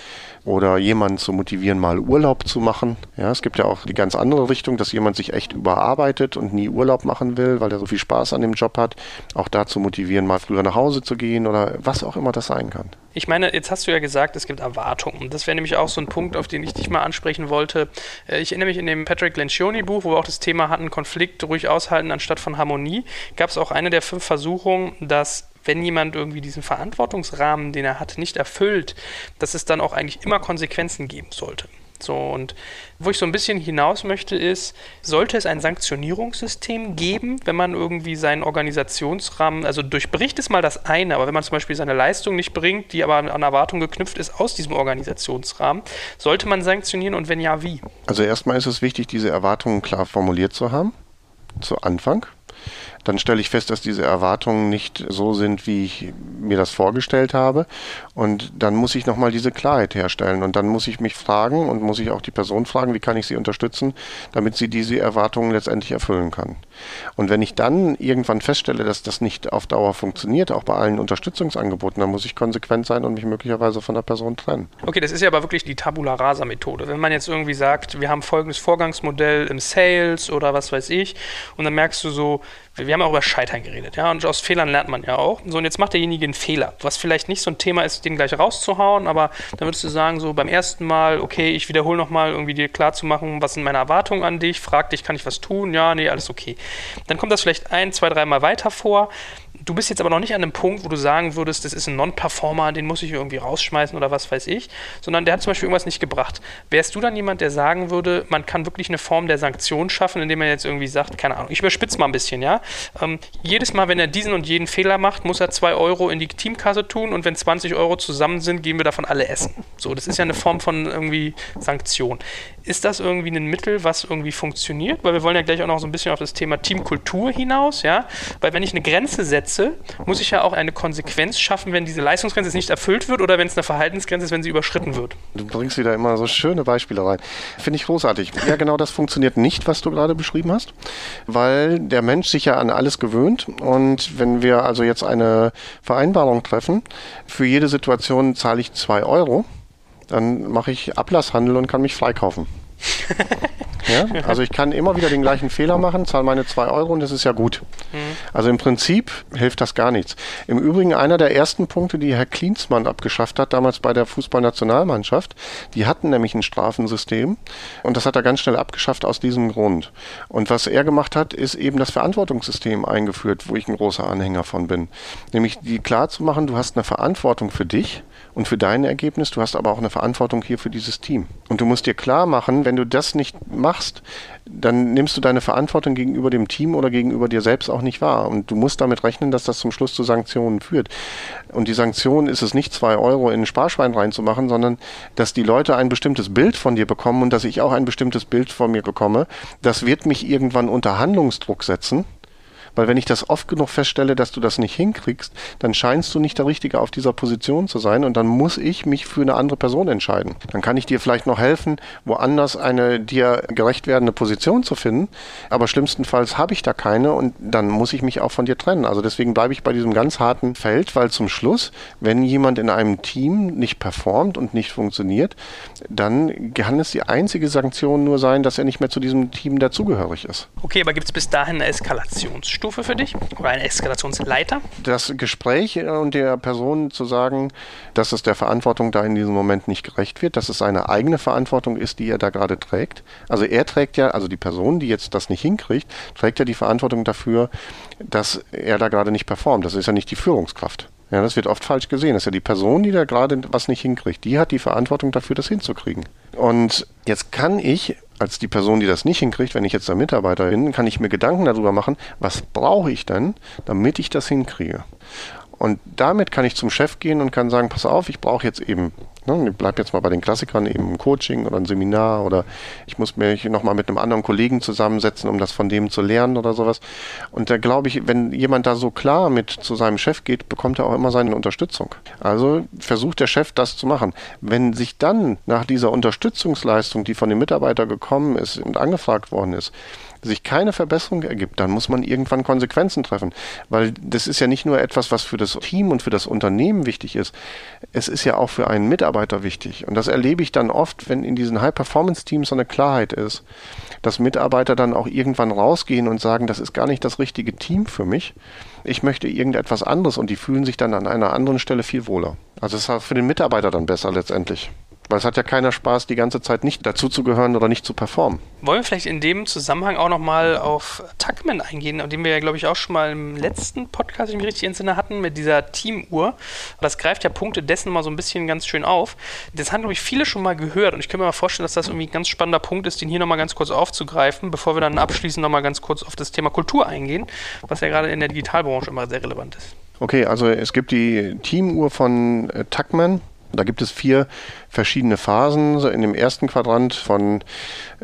oder jemanden zu motivieren, mal Urlaub zu machen. Ja, es gibt ja auch die ganz andere Richtung, dass jemand sich echt überarbeitet und nie Urlaub machen will, weil er so viel Spaß an dem Job hat. Auch dazu motivieren, mal früher nach Hause zu gehen oder was auch immer das sein kann. Ich meine, jetzt hast du ja gesagt, es gibt Erwartungen. Das wäre nämlich auch so ein Punkt, auf den ich dich mal ansprechen wollte. Äh, ich erinnere mich in dem Patrick Lencioni Buch, wo wir auch das Thema hatten, Konflikt ruhig aushalten anstatt von Harmonie, gab es auch eine der fünf Versuchungen, dass wenn jemand irgendwie diesen Verantwortungsrahmen, den er hat, nicht erfüllt, dass es dann auch eigentlich immer Konsequenzen geben sollte. So, und wo ich so ein bisschen hinaus möchte, ist, sollte es ein Sanktionierungssystem geben, wenn man irgendwie seinen Organisationsrahmen, also durchbricht es mal das eine, aber wenn man zum Beispiel seine Leistung nicht bringt, die aber an Erwartungen geknüpft ist aus diesem Organisationsrahmen, sollte man sanktionieren und wenn ja, wie? Also erstmal ist es wichtig, diese Erwartungen klar formuliert zu haben, zu Anfang dann stelle ich fest, dass diese Erwartungen nicht so sind, wie ich mir das vorgestellt habe. Und dann muss ich nochmal diese Klarheit herstellen. Und dann muss ich mich fragen und muss ich auch die Person fragen, wie kann ich sie unterstützen, damit sie diese Erwartungen letztendlich erfüllen kann. Und wenn ich dann irgendwann feststelle, dass das nicht auf Dauer funktioniert, auch bei allen Unterstützungsangeboten, dann muss ich konsequent sein und mich möglicherweise von der Person trennen. Okay, das ist ja aber wirklich die Tabula Rasa Methode. Wenn man jetzt irgendwie sagt, wir haben folgendes Vorgangsmodell im Sales oder was weiß ich, und dann merkst du so, wir haben auch über Scheitern geredet, ja, und aus Fehlern lernt man ja auch. So, und jetzt macht derjenige einen Fehler, was vielleicht nicht so ein Thema ist, den gleich rauszuhauen, aber dann würdest du sagen, so beim ersten Mal, okay, ich wiederhole nochmal, irgendwie dir klar zu machen, was sind meine Erwartungen an dich, frag dich, kann ich was tun? Ja, nee, alles okay. Dann kommt das vielleicht ein, zwei, dreimal weiter vor. Du bist jetzt aber noch nicht an einem Punkt, wo du sagen würdest, das ist ein Non-Performer, den muss ich irgendwie rausschmeißen oder was weiß ich, sondern der hat zum Beispiel irgendwas nicht gebracht. Wärst du dann jemand, der sagen würde, man kann wirklich eine Form der Sanktion schaffen, indem man jetzt irgendwie sagt, keine Ahnung, ich überspitze mal ein bisschen, ja. Ähm, jedes Mal, wenn er diesen und jeden Fehler macht, muss er zwei Euro in die Teamkasse tun und wenn 20 Euro zusammen sind, gehen wir davon alle essen. So, das ist ja eine Form von irgendwie Sanktion. Ist das irgendwie ein Mittel, was irgendwie funktioniert? Weil wir wollen ja gleich auch noch so ein bisschen auf das Thema Teamkultur hinaus, ja. Weil wenn ich eine Grenze setze, setze, muss ich ja auch eine Konsequenz schaffen, wenn diese Leistungsgrenze nicht erfüllt wird oder wenn es eine Verhaltensgrenze ist, wenn sie überschritten wird. Du bringst wieder immer so schöne Beispiele rein. Finde ich großartig. Ja, genau das funktioniert nicht, was du gerade beschrieben hast, weil der Mensch sich ja an alles gewöhnt und wenn wir also jetzt eine Vereinbarung treffen, für jede Situation zahle ich zwei Euro, dann mache ich Ablasshandel und kann mich freikaufen. Ja? Also ich kann immer wieder den gleichen Fehler machen, zahle meine zwei Euro und das ist ja gut. Mhm. Also im Prinzip hilft das gar nichts. Im Übrigen einer der ersten Punkte, die Herr Klinsmann abgeschafft hat, damals bei der Fußballnationalmannschaft, die hatten nämlich ein Strafensystem und das hat er ganz schnell abgeschafft aus diesem Grund. Und was er gemacht hat, ist eben das Verantwortungssystem eingeführt, wo ich ein großer Anhänger von bin. Nämlich die klar zu machen, du hast eine Verantwortung für dich und für dein Ergebnis, du hast aber auch eine Verantwortung hier für dieses Team. Und du musst dir klar machen, wenn du das nicht machst, dann nimmst du deine Verantwortung gegenüber dem Team oder gegenüber dir selbst auch nicht wahr. Und du musst damit rechnen, dass das zum Schluss zu Sanktionen führt. Und die Sanktion ist es nicht, zwei Euro in ein Sparschwein reinzumachen, sondern dass die Leute ein bestimmtes Bild von dir bekommen und dass ich auch ein bestimmtes Bild von mir bekomme. Das wird mich irgendwann unter Handlungsdruck setzen weil wenn ich das oft genug feststelle, dass du das nicht hinkriegst, dann scheinst du nicht der Richtige auf dieser Position zu sein und dann muss ich mich für eine andere Person entscheiden. Dann kann ich dir vielleicht noch helfen, woanders eine dir gerecht werdende Position zu finden, aber schlimmstenfalls habe ich da keine und dann muss ich mich auch von dir trennen. Also deswegen bleibe ich bei diesem ganz harten Feld, weil zum Schluss, wenn jemand in einem Team nicht performt und nicht funktioniert, dann kann es die einzige Sanktion nur sein, dass er nicht mehr zu diesem Team dazugehörig ist. Okay, aber gibt es bis dahin eine Eskalationsstufe? Stufe für dich oder eine Eskalationsleiter? Das Gespräch und der Person zu sagen, dass es der Verantwortung da in diesem Moment nicht gerecht wird, dass es seine eigene Verantwortung ist, die er da gerade trägt. Also er trägt ja, also die Person, die jetzt das nicht hinkriegt, trägt ja die Verantwortung dafür, dass er da gerade nicht performt. Das ist ja nicht die Führungskraft. Ja, das wird oft falsch gesehen. Das ist ja die Person, die da gerade was nicht hinkriegt. Die hat die Verantwortung dafür, das hinzukriegen. Und jetzt kann ich als die Person, die das nicht hinkriegt, wenn ich jetzt der Mitarbeiter bin, kann ich mir Gedanken darüber machen, was brauche ich denn, damit ich das hinkriege. Und damit kann ich zum Chef gehen und kann sagen, pass auf, ich brauche jetzt eben Ne, ich bleibe jetzt mal bei den Klassikern, eben ein Coaching oder ein Seminar oder ich muss mich nochmal mit einem anderen Kollegen zusammensetzen, um das von dem zu lernen oder sowas. Und da glaube ich, wenn jemand da so klar mit zu seinem Chef geht, bekommt er auch immer seine Unterstützung. Also versucht der Chef das zu machen. Wenn sich dann nach dieser Unterstützungsleistung, die von dem Mitarbeiter gekommen ist und angefragt worden ist, sich keine Verbesserung ergibt, dann muss man irgendwann Konsequenzen treffen. Weil das ist ja nicht nur etwas, was für das Team und für das Unternehmen wichtig ist. Es ist ja auch für einen Mitarbeiter wichtig. Und das erlebe ich dann oft, wenn in diesen High-Performance-Teams so eine Klarheit ist, dass Mitarbeiter dann auch irgendwann rausgehen und sagen, das ist gar nicht das richtige Team für mich. Ich möchte irgendetwas anderes und die fühlen sich dann an einer anderen Stelle viel wohler. Also es ist für den Mitarbeiter dann besser letztendlich. Weil es hat ja keiner Spaß, die ganze Zeit nicht dazuzugehören oder nicht zu performen. Wollen wir vielleicht in dem Zusammenhang auch nochmal auf Tuckman eingehen, den wir ja, glaube ich, auch schon mal im letzten Podcast, wenn ich mich richtig entsinne, hatten, mit dieser Teamuhr. Das greift ja Punkte dessen mal so ein bisschen ganz schön auf. Das haben, glaube ich, viele schon mal gehört und ich kann mir mal vorstellen, dass das irgendwie ein ganz spannender Punkt ist, den hier nochmal ganz kurz aufzugreifen, bevor wir dann abschließend nochmal ganz kurz auf das Thema Kultur eingehen, was ja gerade in der Digitalbranche immer sehr relevant ist. Okay, also es gibt die Teamuhr von äh, Tuckman. Da gibt es vier verschiedene Phasen. In dem ersten Quadrant von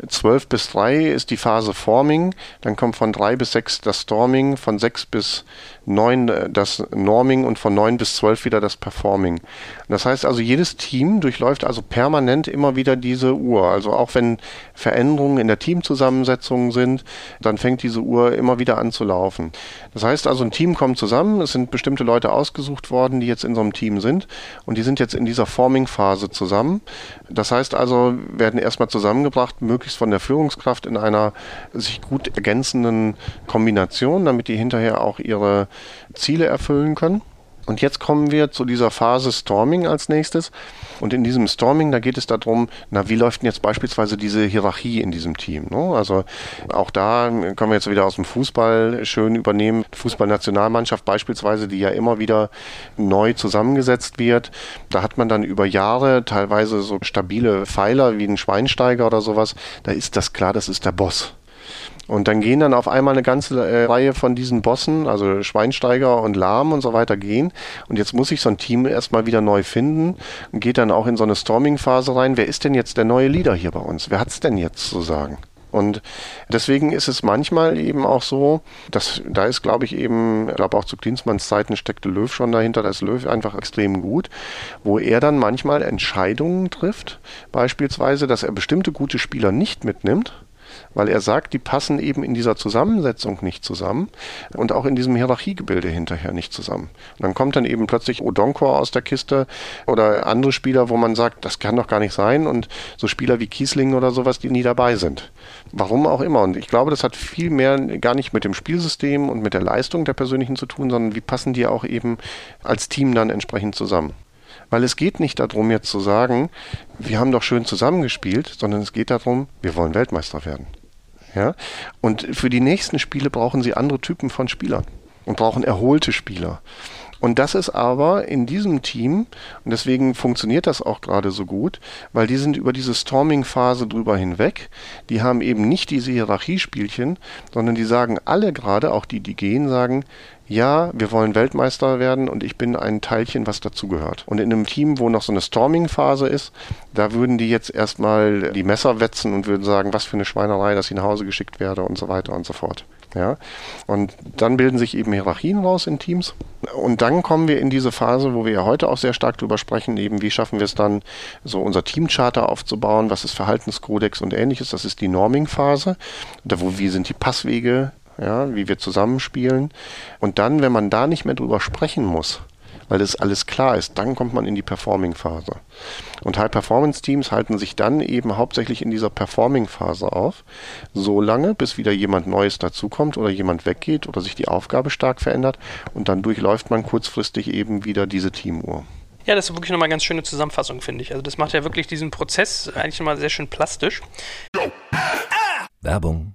12 bis 3 ist die Phase Forming, dann kommt von 3 bis 6 das Storming, von 6 bis 9 äh, das Norming und von 9 bis 12 wieder das Performing. Das heißt also, jedes Team durchläuft also permanent immer wieder diese Uhr. Also auch wenn Veränderungen in der Teamzusammensetzung sind, dann fängt diese Uhr immer wieder an zu laufen. Das heißt also, ein Team kommt zusammen, es sind bestimmte Leute ausgesucht worden, die jetzt in so einem Team sind und die sind jetzt in dieser Forming-Phase zusammen. Das heißt also, werden erstmal zusammengebracht, möglichst von der Führungskraft in einer sich gut ergänzenden Kombination, damit die hinterher auch ihre Ziele erfüllen können. Und jetzt kommen wir zu dieser Phase Storming als nächstes. Und in diesem Storming, da geht es darum, na, wie läuft denn jetzt beispielsweise diese Hierarchie in diesem Team? Ne? Also auch da können wir jetzt wieder aus dem Fußball schön übernehmen. Fußballnationalmannschaft beispielsweise, die ja immer wieder neu zusammengesetzt wird. Da hat man dann über Jahre teilweise so stabile Pfeiler wie ein Schweinsteiger oder sowas. Da ist das klar, das ist der Boss. Und dann gehen dann auf einmal eine ganze äh, Reihe von diesen Bossen, also Schweinsteiger und Lahm und so weiter gehen. Und jetzt muss sich so ein Team erstmal wieder neu finden und geht dann auch in so eine Storming-Phase rein. Wer ist denn jetzt der neue Leader hier bei uns? Wer hat es denn jetzt zu sagen? Und deswegen ist es manchmal eben auch so, dass da ist, glaube ich, eben, ich glaube auch zu Klinsmanns Zeiten steckte Löw schon dahinter, da ist Löw einfach extrem gut, wo er dann manchmal Entscheidungen trifft, beispielsweise, dass er bestimmte gute Spieler nicht mitnimmt, weil er sagt, die passen eben in dieser Zusammensetzung nicht zusammen und auch in diesem Hierarchiegebilde hinterher nicht zusammen. Und dann kommt dann eben plötzlich Odonkor aus der Kiste oder andere Spieler, wo man sagt, das kann doch gar nicht sein und so Spieler wie Kiesling oder sowas, die nie dabei sind. Warum auch immer. Und ich glaube, das hat viel mehr gar nicht mit dem Spielsystem und mit der Leistung der persönlichen zu tun, sondern wie passen die auch eben als Team dann entsprechend zusammen. Weil es geht nicht darum, jetzt zu sagen, wir haben doch schön zusammengespielt, sondern es geht darum, wir wollen Weltmeister werden. Ja? Und für die nächsten Spiele brauchen sie andere Typen von Spielern und brauchen erholte Spieler. Und das ist aber in diesem Team, und deswegen funktioniert das auch gerade so gut, weil die sind über diese Storming-Phase drüber hinweg. Die haben eben nicht diese Hierarchiespielchen, sondern die sagen alle gerade, auch die, die gehen, sagen, ja, wir wollen Weltmeister werden und ich bin ein Teilchen, was dazugehört. Und in einem Team, wo noch so eine Storming-Phase ist, da würden die jetzt erstmal die Messer wetzen und würden sagen, was für eine Schweinerei, dass ich nach Hause geschickt werde und so weiter und so fort. Ja? Und dann bilden sich eben Hierarchien raus in Teams. Und dann kommen wir in diese Phase, wo wir ja heute auch sehr stark drüber sprechen, eben wie schaffen wir es dann, so unser Teamcharter aufzubauen, was ist Verhaltenskodex und ähnliches. Das ist die Norming-Phase. Da wo, wie sind die Passwege, ja, wie wir zusammenspielen. Und dann, wenn man da nicht mehr drüber sprechen muss, weil das alles klar ist. Dann kommt man in die Performing-Phase. Und High-Performance-Teams halten sich dann eben hauptsächlich in dieser Performing-Phase auf, so lange, bis wieder jemand Neues dazukommt oder jemand weggeht oder sich die Aufgabe stark verändert und dann durchläuft man kurzfristig eben wieder diese Teamuhr. Ja, das ist wirklich nochmal eine ganz schöne Zusammenfassung, finde ich. Also das macht ja wirklich diesen Prozess eigentlich nochmal sehr schön plastisch. Werbung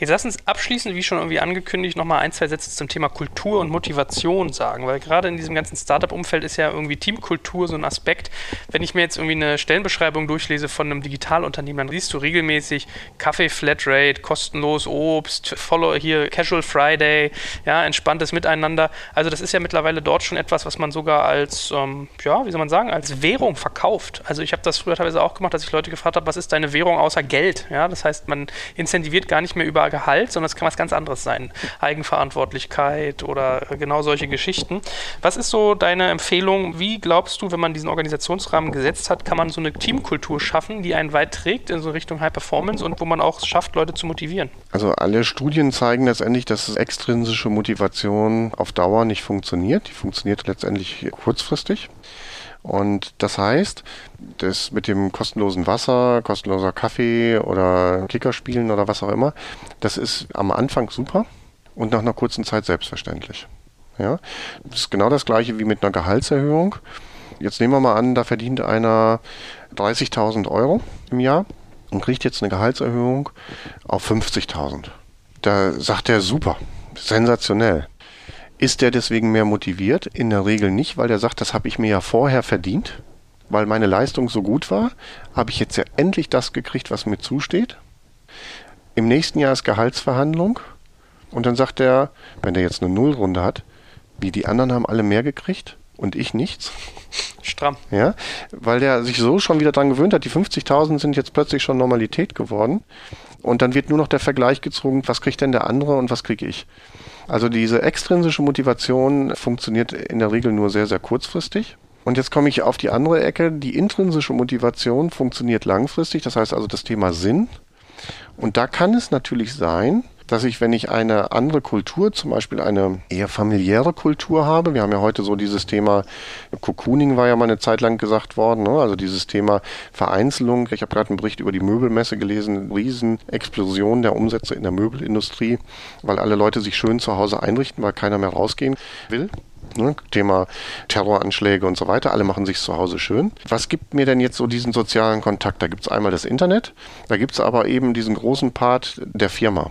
Jetzt lass uns abschließend, wie schon irgendwie angekündigt, nochmal ein, zwei Sätze zum Thema Kultur und Motivation sagen, weil gerade in diesem ganzen Startup-Umfeld ist ja irgendwie Teamkultur so ein Aspekt. Wenn ich mir jetzt irgendwie eine Stellenbeschreibung durchlese von einem Digitalunternehmen, dann siehst du regelmäßig Kaffee Flatrate, kostenlos Obst, Follow hier Casual Friday, ja, entspanntes Miteinander. Also das ist ja mittlerweile dort schon etwas, was man sogar als, ähm, ja, wie soll man sagen, als Währung verkauft. Also ich habe das früher teilweise auch gemacht, dass ich Leute gefragt habe, was ist deine Währung außer Geld? Ja, das heißt, man incentiviert gar nicht mehr über Gehalt, sondern es kann was ganz anderes sein. Eigenverantwortlichkeit oder genau solche Geschichten. Was ist so deine Empfehlung? Wie glaubst du, wenn man diesen Organisationsrahmen gesetzt hat, kann man so eine Teamkultur schaffen, die einen weit trägt in so Richtung High Performance und wo man auch schafft, Leute zu motivieren? Also alle Studien zeigen letztendlich, dass extrinsische Motivation auf Dauer nicht funktioniert. Die funktioniert letztendlich kurzfristig. Und das heißt, das mit dem kostenlosen Wasser, kostenloser Kaffee oder Kickerspielen oder was auch immer, das ist am Anfang super und nach einer kurzen Zeit selbstverständlich. Ja, das ist genau das gleiche wie mit einer Gehaltserhöhung. Jetzt nehmen wir mal an, da verdient einer 30.000 Euro im Jahr und kriegt jetzt eine Gehaltserhöhung auf 50.000. Da sagt er super, sensationell. Ist der deswegen mehr motiviert? In der Regel nicht, weil der sagt, das habe ich mir ja vorher verdient, weil meine Leistung so gut war, habe ich jetzt ja endlich das gekriegt, was mir zusteht. Im nächsten Jahr ist Gehaltsverhandlung und dann sagt er, wenn der jetzt eine Nullrunde hat, wie die anderen haben alle mehr gekriegt und ich nichts. Stramm. Ja, weil der sich so schon wieder dran gewöhnt hat, die 50.000 sind jetzt plötzlich schon Normalität geworden und dann wird nur noch der Vergleich gezogen, was kriegt denn der andere und was kriege ich. Also diese extrinsische Motivation funktioniert in der Regel nur sehr, sehr kurzfristig. Und jetzt komme ich auf die andere Ecke. Die intrinsische Motivation funktioniert langfristig, das heißt also das Thema Sinn. Und da kann es natürlich sein, dass ich, wenn ich eine andere Kultur, zum Beispiel eine eher familiäre Kultur habe, wir haben ja heute so dieses Thema, Cocooning war ja mal eine Zeit lang gesagt worden, ne? also dieses Thema Vereinzelung. Ich habe gerade einen Bericht über die Möbelmesse gelesen, Riesenexplosion der Umsätze in der Möbelindustrie, weil alle Leute sich schön zu Hause einrichten, weil keiner mehr rausgehen will. Ne, Thema Terroranschläge und so weiter. Alle machen sich zu Hause schön. Was gibt mir denn jetzt so diesen sozialen Kontakt? Da gibt es einmal das Internet, da gibt es aber eben diesen großen Part der Firma.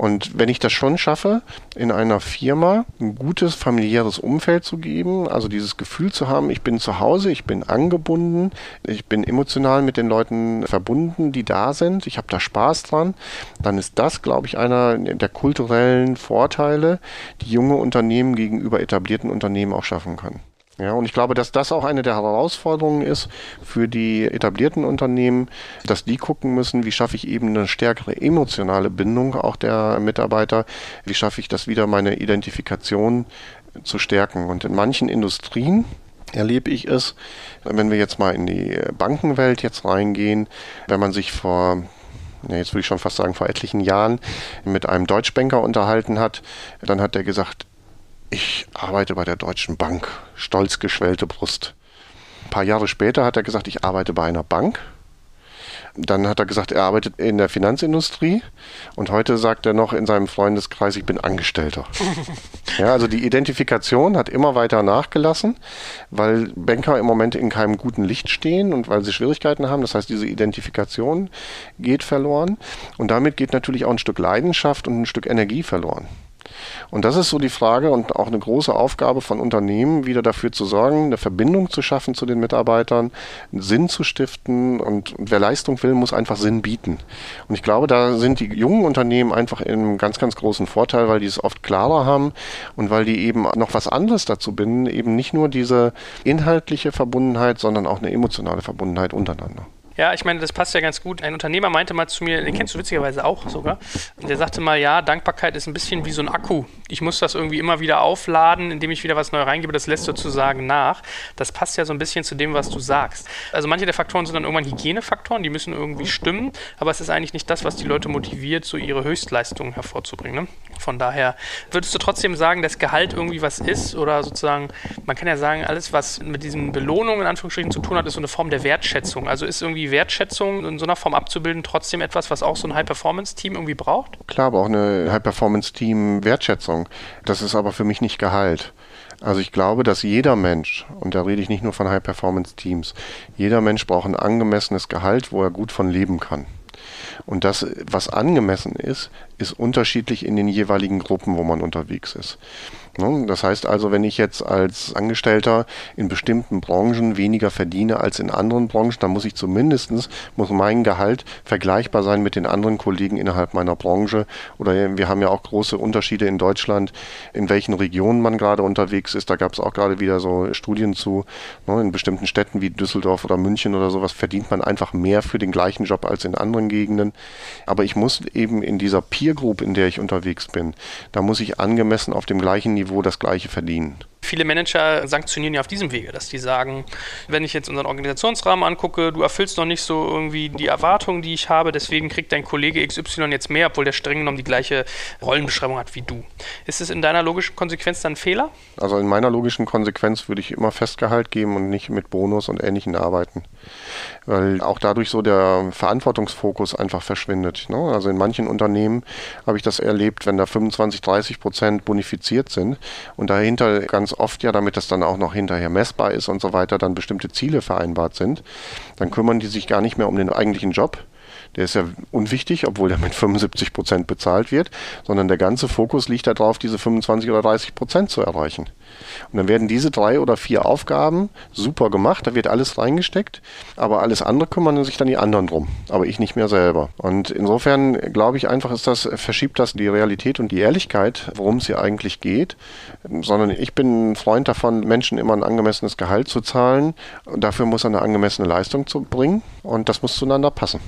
Und wenn ich das schon schaffe, in einer Firma ein gutes familiäres Umfeld zu geben, also dieses Gefühl zu haben, ich bin zu Hause, ich bin angebunden, ich bin emotional mit den Leuten verbunden, die da sind, ich habe da Spaß dran, dann ist das, glaube ich, einer der kulturellen Vorteile, die junge Unternehmen gegenüber etablierten Unternehmen auch schaffen können. Ja, und ich glaube, dass das auch eine der Herausforderungen ist für die etablierten Unternehmen, dass die gucken müssen, wie schaffe ich eben eine stärkere emotionale Bindung auch der Mitarbeiter, wie schaffe ich das wieder, meine Identifikation zu stärken. Und in manchen Industrien erlebe ich es, wenn wir jetzt mal in die Bankenwelt jetzt reingehen, wenn man sich vor jetzt würde ich schon fast sagen, vor etlichen Jahren mit einem Deutschbanker unterhalten hat, dann hat er gesagt, ich arbeite bei der Deutschen Bank. Stolz geschwellte Brust. Ein paar Jahre später hat er gesagt, ich arbeite bei einer Bank. Dann hat er gesagt, er arbeitet in der Finanzindustrie. Und heute sagt er noch in seinem Freundeskreis, ich bin Angestellter. ja, also die Identifikation hat immer weiter nachgelassen, weil Banker im Moment in keinem guten Licht stehen und weil sie Schwierigkeiten haben. Das heißt, diese Identifikation geht verloren. Und damit geht natürlich auch ein Stück Leidenschaft und ein Stück Energie verloren. Und das ist so die Frage und auch eine große Aufgabe von Unternehmen, wieder dafür zu sorgen, eine Verbindung zu schaffen zu den Mitarbeitern, Sinn zu stiften und, und wer Leistung will, muss einfach Sinn bieten. Und ich glaube, da sind die jungen Unternehmen einfach in einem ganz, ganz großen Vorteil, weil die es oft klarer haben und weil die eben noch was anderes dazu binden, eben nicht nur diese inhaltliche Verbundenheit, sondern auch eine emotionale Verbundenheit untereinander. Ja, ich meine, das passt ja ganz gut. Ein Unternehmer meinte mal zu mir, den kennst du witzigerweise auch sogar, der sagte mal, ja, Dankbarkeit ist ein bisschen wie so ein Akku. Ich muss das irgendwie immer wieder aufladen, indem ich wieder was neu reingebe, das lässt sozusagen nach. Das passt ja so ein bisschen zu dem, was du sagst. Also manche der Faktoren sind dann irgendwann Hygienefaktoren, die müssen irgendwie stimmen, aber es ist eigentlich nicht das, was die Leute motiviert, so ihre Höchstleistungen hervorzubringen. Ne? Von daher würdest du trotzdem sagen, dass Gehalt irgendwie was ist oder sozusagen, man kann ja sagen, alles, was mit diesen Belohnungen in Anführungsstrichen zu tun hat, ist so eine Form der Wertschätzung. Also ist irgendwie Wertschätzung in so einer Form abzubilden, trotzdem etwas, was auch so ein High-Performance-Team irgendwie braucht? Klar, aber auch eine High-Performance-Team Wertschätzung. Das ist aber für mich nicht Gehalt. Also ich glaube, dass jeder Mensch, und da rede ich nicht nur von High-Performance-Teams, jeder Mensch braucht ein angemessenes Gehalt, wo er gut von leben kann. Und das, was angemessen ist, ist unterschiedlich in den jeweiligen Gruppen, wo man unterwegs ist. Ne? Das heißt also, wenn ich jetzt als Angestellter in bestimmten Branchen weniger verdiene als in anderen Branchen, dann muss ich zumindest, muss mein Gehalt vergleichbar sein mit den anderen Kollegen innerhalb meiner Branche. Oder wir haben ja auch große Unterschiede in Deutschland, in welchen Regionen man gerade unterwegs ist. Da gab es auch gerade wieder so Studien zu. Ne? In bestimmten Städten wie Düsseldorf oder München oder sowas verdient man einfach mehr für den gleichen Job als in anderen Gegenden. Aber ich muss eben in dieser Peer Group, in der ich unterwegs bin, da muss ich angemessen auf dem gleichen Niveau das gleiche verdienen. Viele Manager sanktionieren ja auf diesem Wege, dass die sagen, wenn ich jetzt unseren Organisationsrahmen angucke, du erfüllst noch nicht so irgendwie die Erwartungen, die ich habe, deswegen kriegt dein Kollege XY jetzt mehr, obwohl der streng genommen die gleiche Rollenbeschreibung hat wie du. Ist es in deiner logischen Konsequenz dann ein Fehler? Also in meiner logischen Konsequenz würde ich immer Festgehalt geben und nicht mit Bonus und Ähnlichem arbeiten. Weil auch dadurch so der Verantwortungsfokus einfach verschwindet. Ne? Also in manchen Unternehmen habe ich das erlebt, wenn da 25, 30 Prozent bonifiziert sind und dahinter ganz ganz oft ja, damit das dann auch noch hinterher messbar ist und so weiter, dann bestimmte Ziele vereinbart sind, dann kümmern die sich gar nicht mehr um den eigentlichen Job, der ist ja unwichtig, obwohl der mit 75 Prozent bezahlt wird, sondern der ganze Fokus liegt darauf, diese 25 oder 30 Prozent zu erreichen. Und dann werden diese drei oder vier Aufgaben super gemacht, da wird alles reingesteckt, aber alles andere kümmern sich dann die anderen drum, aber ich nicht mehr selber. Und insofern glaube ich einfach, ist das, verschiebt das die Realität und die Ehrlichkeit, worum es hier eigentlich geht, sondern ich bin ein Freund davon, Menschen immer ein angemessenes Gehalt zu zahlen. Dafür muss er eine angemessene Leistung zu bringen und das muss zueinander passen.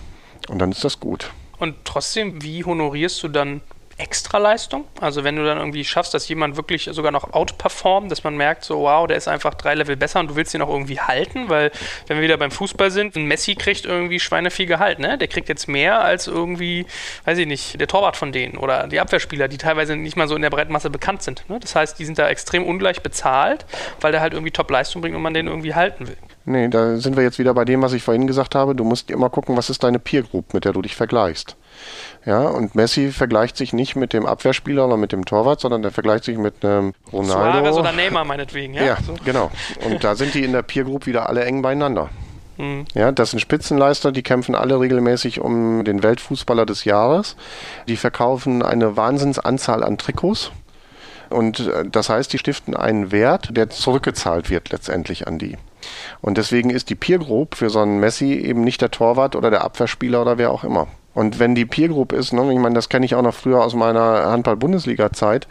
Und dann ist das gut. Und trotzdem, wie honorierst du dann Extraleistung? Also wenn du dann irgendwie schaffst, dass jemand wirklich sogar noch outperformt, dass man merkt, so wow, der ist einfach drei Level besser und du willst ihn auch irgendwie halten, weil wenn wir wieder beim Fußball sind, ein Messi kriegt irgendwie Schweinevieh Gehalt, ne? Der kriegt jetzt mehr als irgendwie, weiß ich nicht, der Torwart von denen oder die Abwehrspieler, die teilweise nicht mal so in der breiten Masse bekannt sind. Ne? Das heißt, die sind da extrem ungleich bezahlt, weil der halt irgendwie Top-Leistung bringt und man den irgendwie halten will. Nee, da sind wir jetzt wieder bei dem, was ich vorhin gesagt habe. Du musst immer gucken, was ist deine Peer Group, mit der du dich vergleichst. Ja, und Messi vergleicht sich nicht mit dem Abwehrspieler oder mit dem Torwart, sondern der vergleicht sich mit einem Ronaldo. Suarez oder Neymar meinetwegen, ja. Ja, so. genau. Und da sind die in der Peer Group wieder alle eng beieinander. Mhm. Ja, das sind Spitzenleister, die kämpfen alle regelmäßig um den Weltfußballer des Jahres. Die verkaufen eine Wahnsinnsanzahl an Trikots. Und äh, das heißt, die stiften einen Wert, der zurückgezahlt wird letztendlich an die. Und deswegen ist die Peer Group für so einen Messi eben nicht der Torwart oder der Abwehrspieler oder wer auch immer. Und wenn die Peer Group ist, ne, ich meine, das kenne ich auch noch früher aus meiner Handball-Bundesliga-Zeit,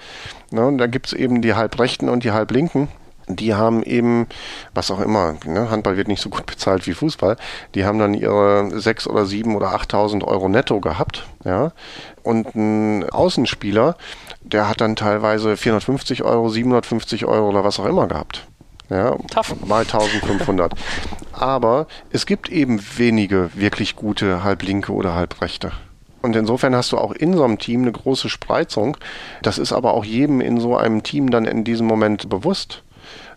ne, da gibt es eben die Halbrechten und die Halblinken die haben eben, was auch immer, ne, Handball wird nicht so gut bezahlt wie Fußball, die haben dann ihre sechs oder sieben oder 8.000 Euro netto gehabt, ja, und ein Außenspieler, der hat dann teilweise 450 Euro, 750 Euro oder was auch immer gehabt. Ja, Tough. mal 1500. Aber es gibt eben wenige wirklich gute Halblinke oder Halbrechte. Und insofern hast du auch in so einem Team eine große Spreizung. Das ist aber auch jedem in so einem Team dann in diesem Moment bewusst.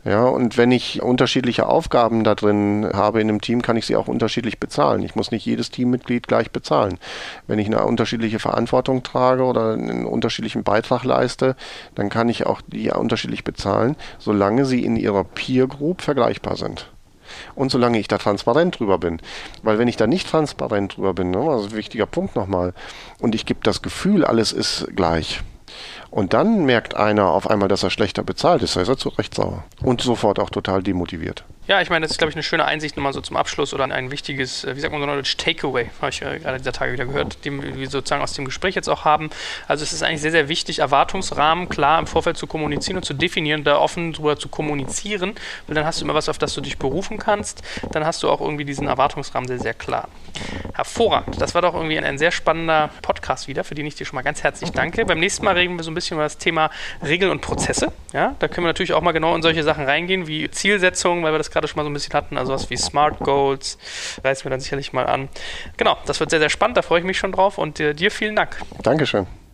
Ja, und wenn ich unterschiedliche Aufgaben da drin habe in einem Team, kann ich sie auch unterschiedlich bezahlen. Ich muss nicht jedes Teammitglied gleich bezahlen. Wenn ich eine unterschiedliche Verantwortung trage oder einen unterschiedlichen Beitrag leiste, dann kann ich auch die unterschiedlich bezahlen, solange sie in ihrer Peer Group vergleichbar sind und solange ich da transparent drüber bin. Weil wenn ich da nicht transparent drüber bin, ne, also wichtiger Punkt nochmal, und ich gebe das Gefühl, alles ist gleich, Und dann merkt einer auf einmal, dass er schlechter bezahlt ist, da ist er zu Recht sauer. Und sofort auch total demotiviert. Ja, ich meine, das ist, glaube ich, eine schöne Einsicht nochmal so zum Abschluss oder ein wichtiges, äh, wie sagt man so Knowledge Takeaway, habe ich äh, gerade dieser Tage wieder gehört, den wir sozusagen aus dem Gespräch jetzt auch haben. Also es ist eigentlich sehr, sehr wichtig, Erwartungsrahmen klar im Vorfeld zu kommunizieren und zu definieren, da offen drüber zu kommunizieren, weil dann hast du immer was, auf das du dich berufen kannst. Dann hast du auch irgendwie diesen Erwartungsrahmen sehr, sehr klar. Hervorragend. Das war doch irgendwie ein, ein sehr spannender Podcast wieder, für den ich dir schon mal ganz herzlich danke. Beim nächsten Mal reden wir so ein bisschen über das Thema Regeln und Prozesse. Ja, da können wir natürlich auch mal genau in solche Sachen reingehen, wie Zielsetzung, weil wir das gerade schon mal so ein bisschen hatten, also was wie Smart Goals, reißen wir dann sicherlich mal an. Genau, das wird sehr, sehr spannend, da freue ich mich schon drauf und äh, dir vielen Dank. Dankeschön.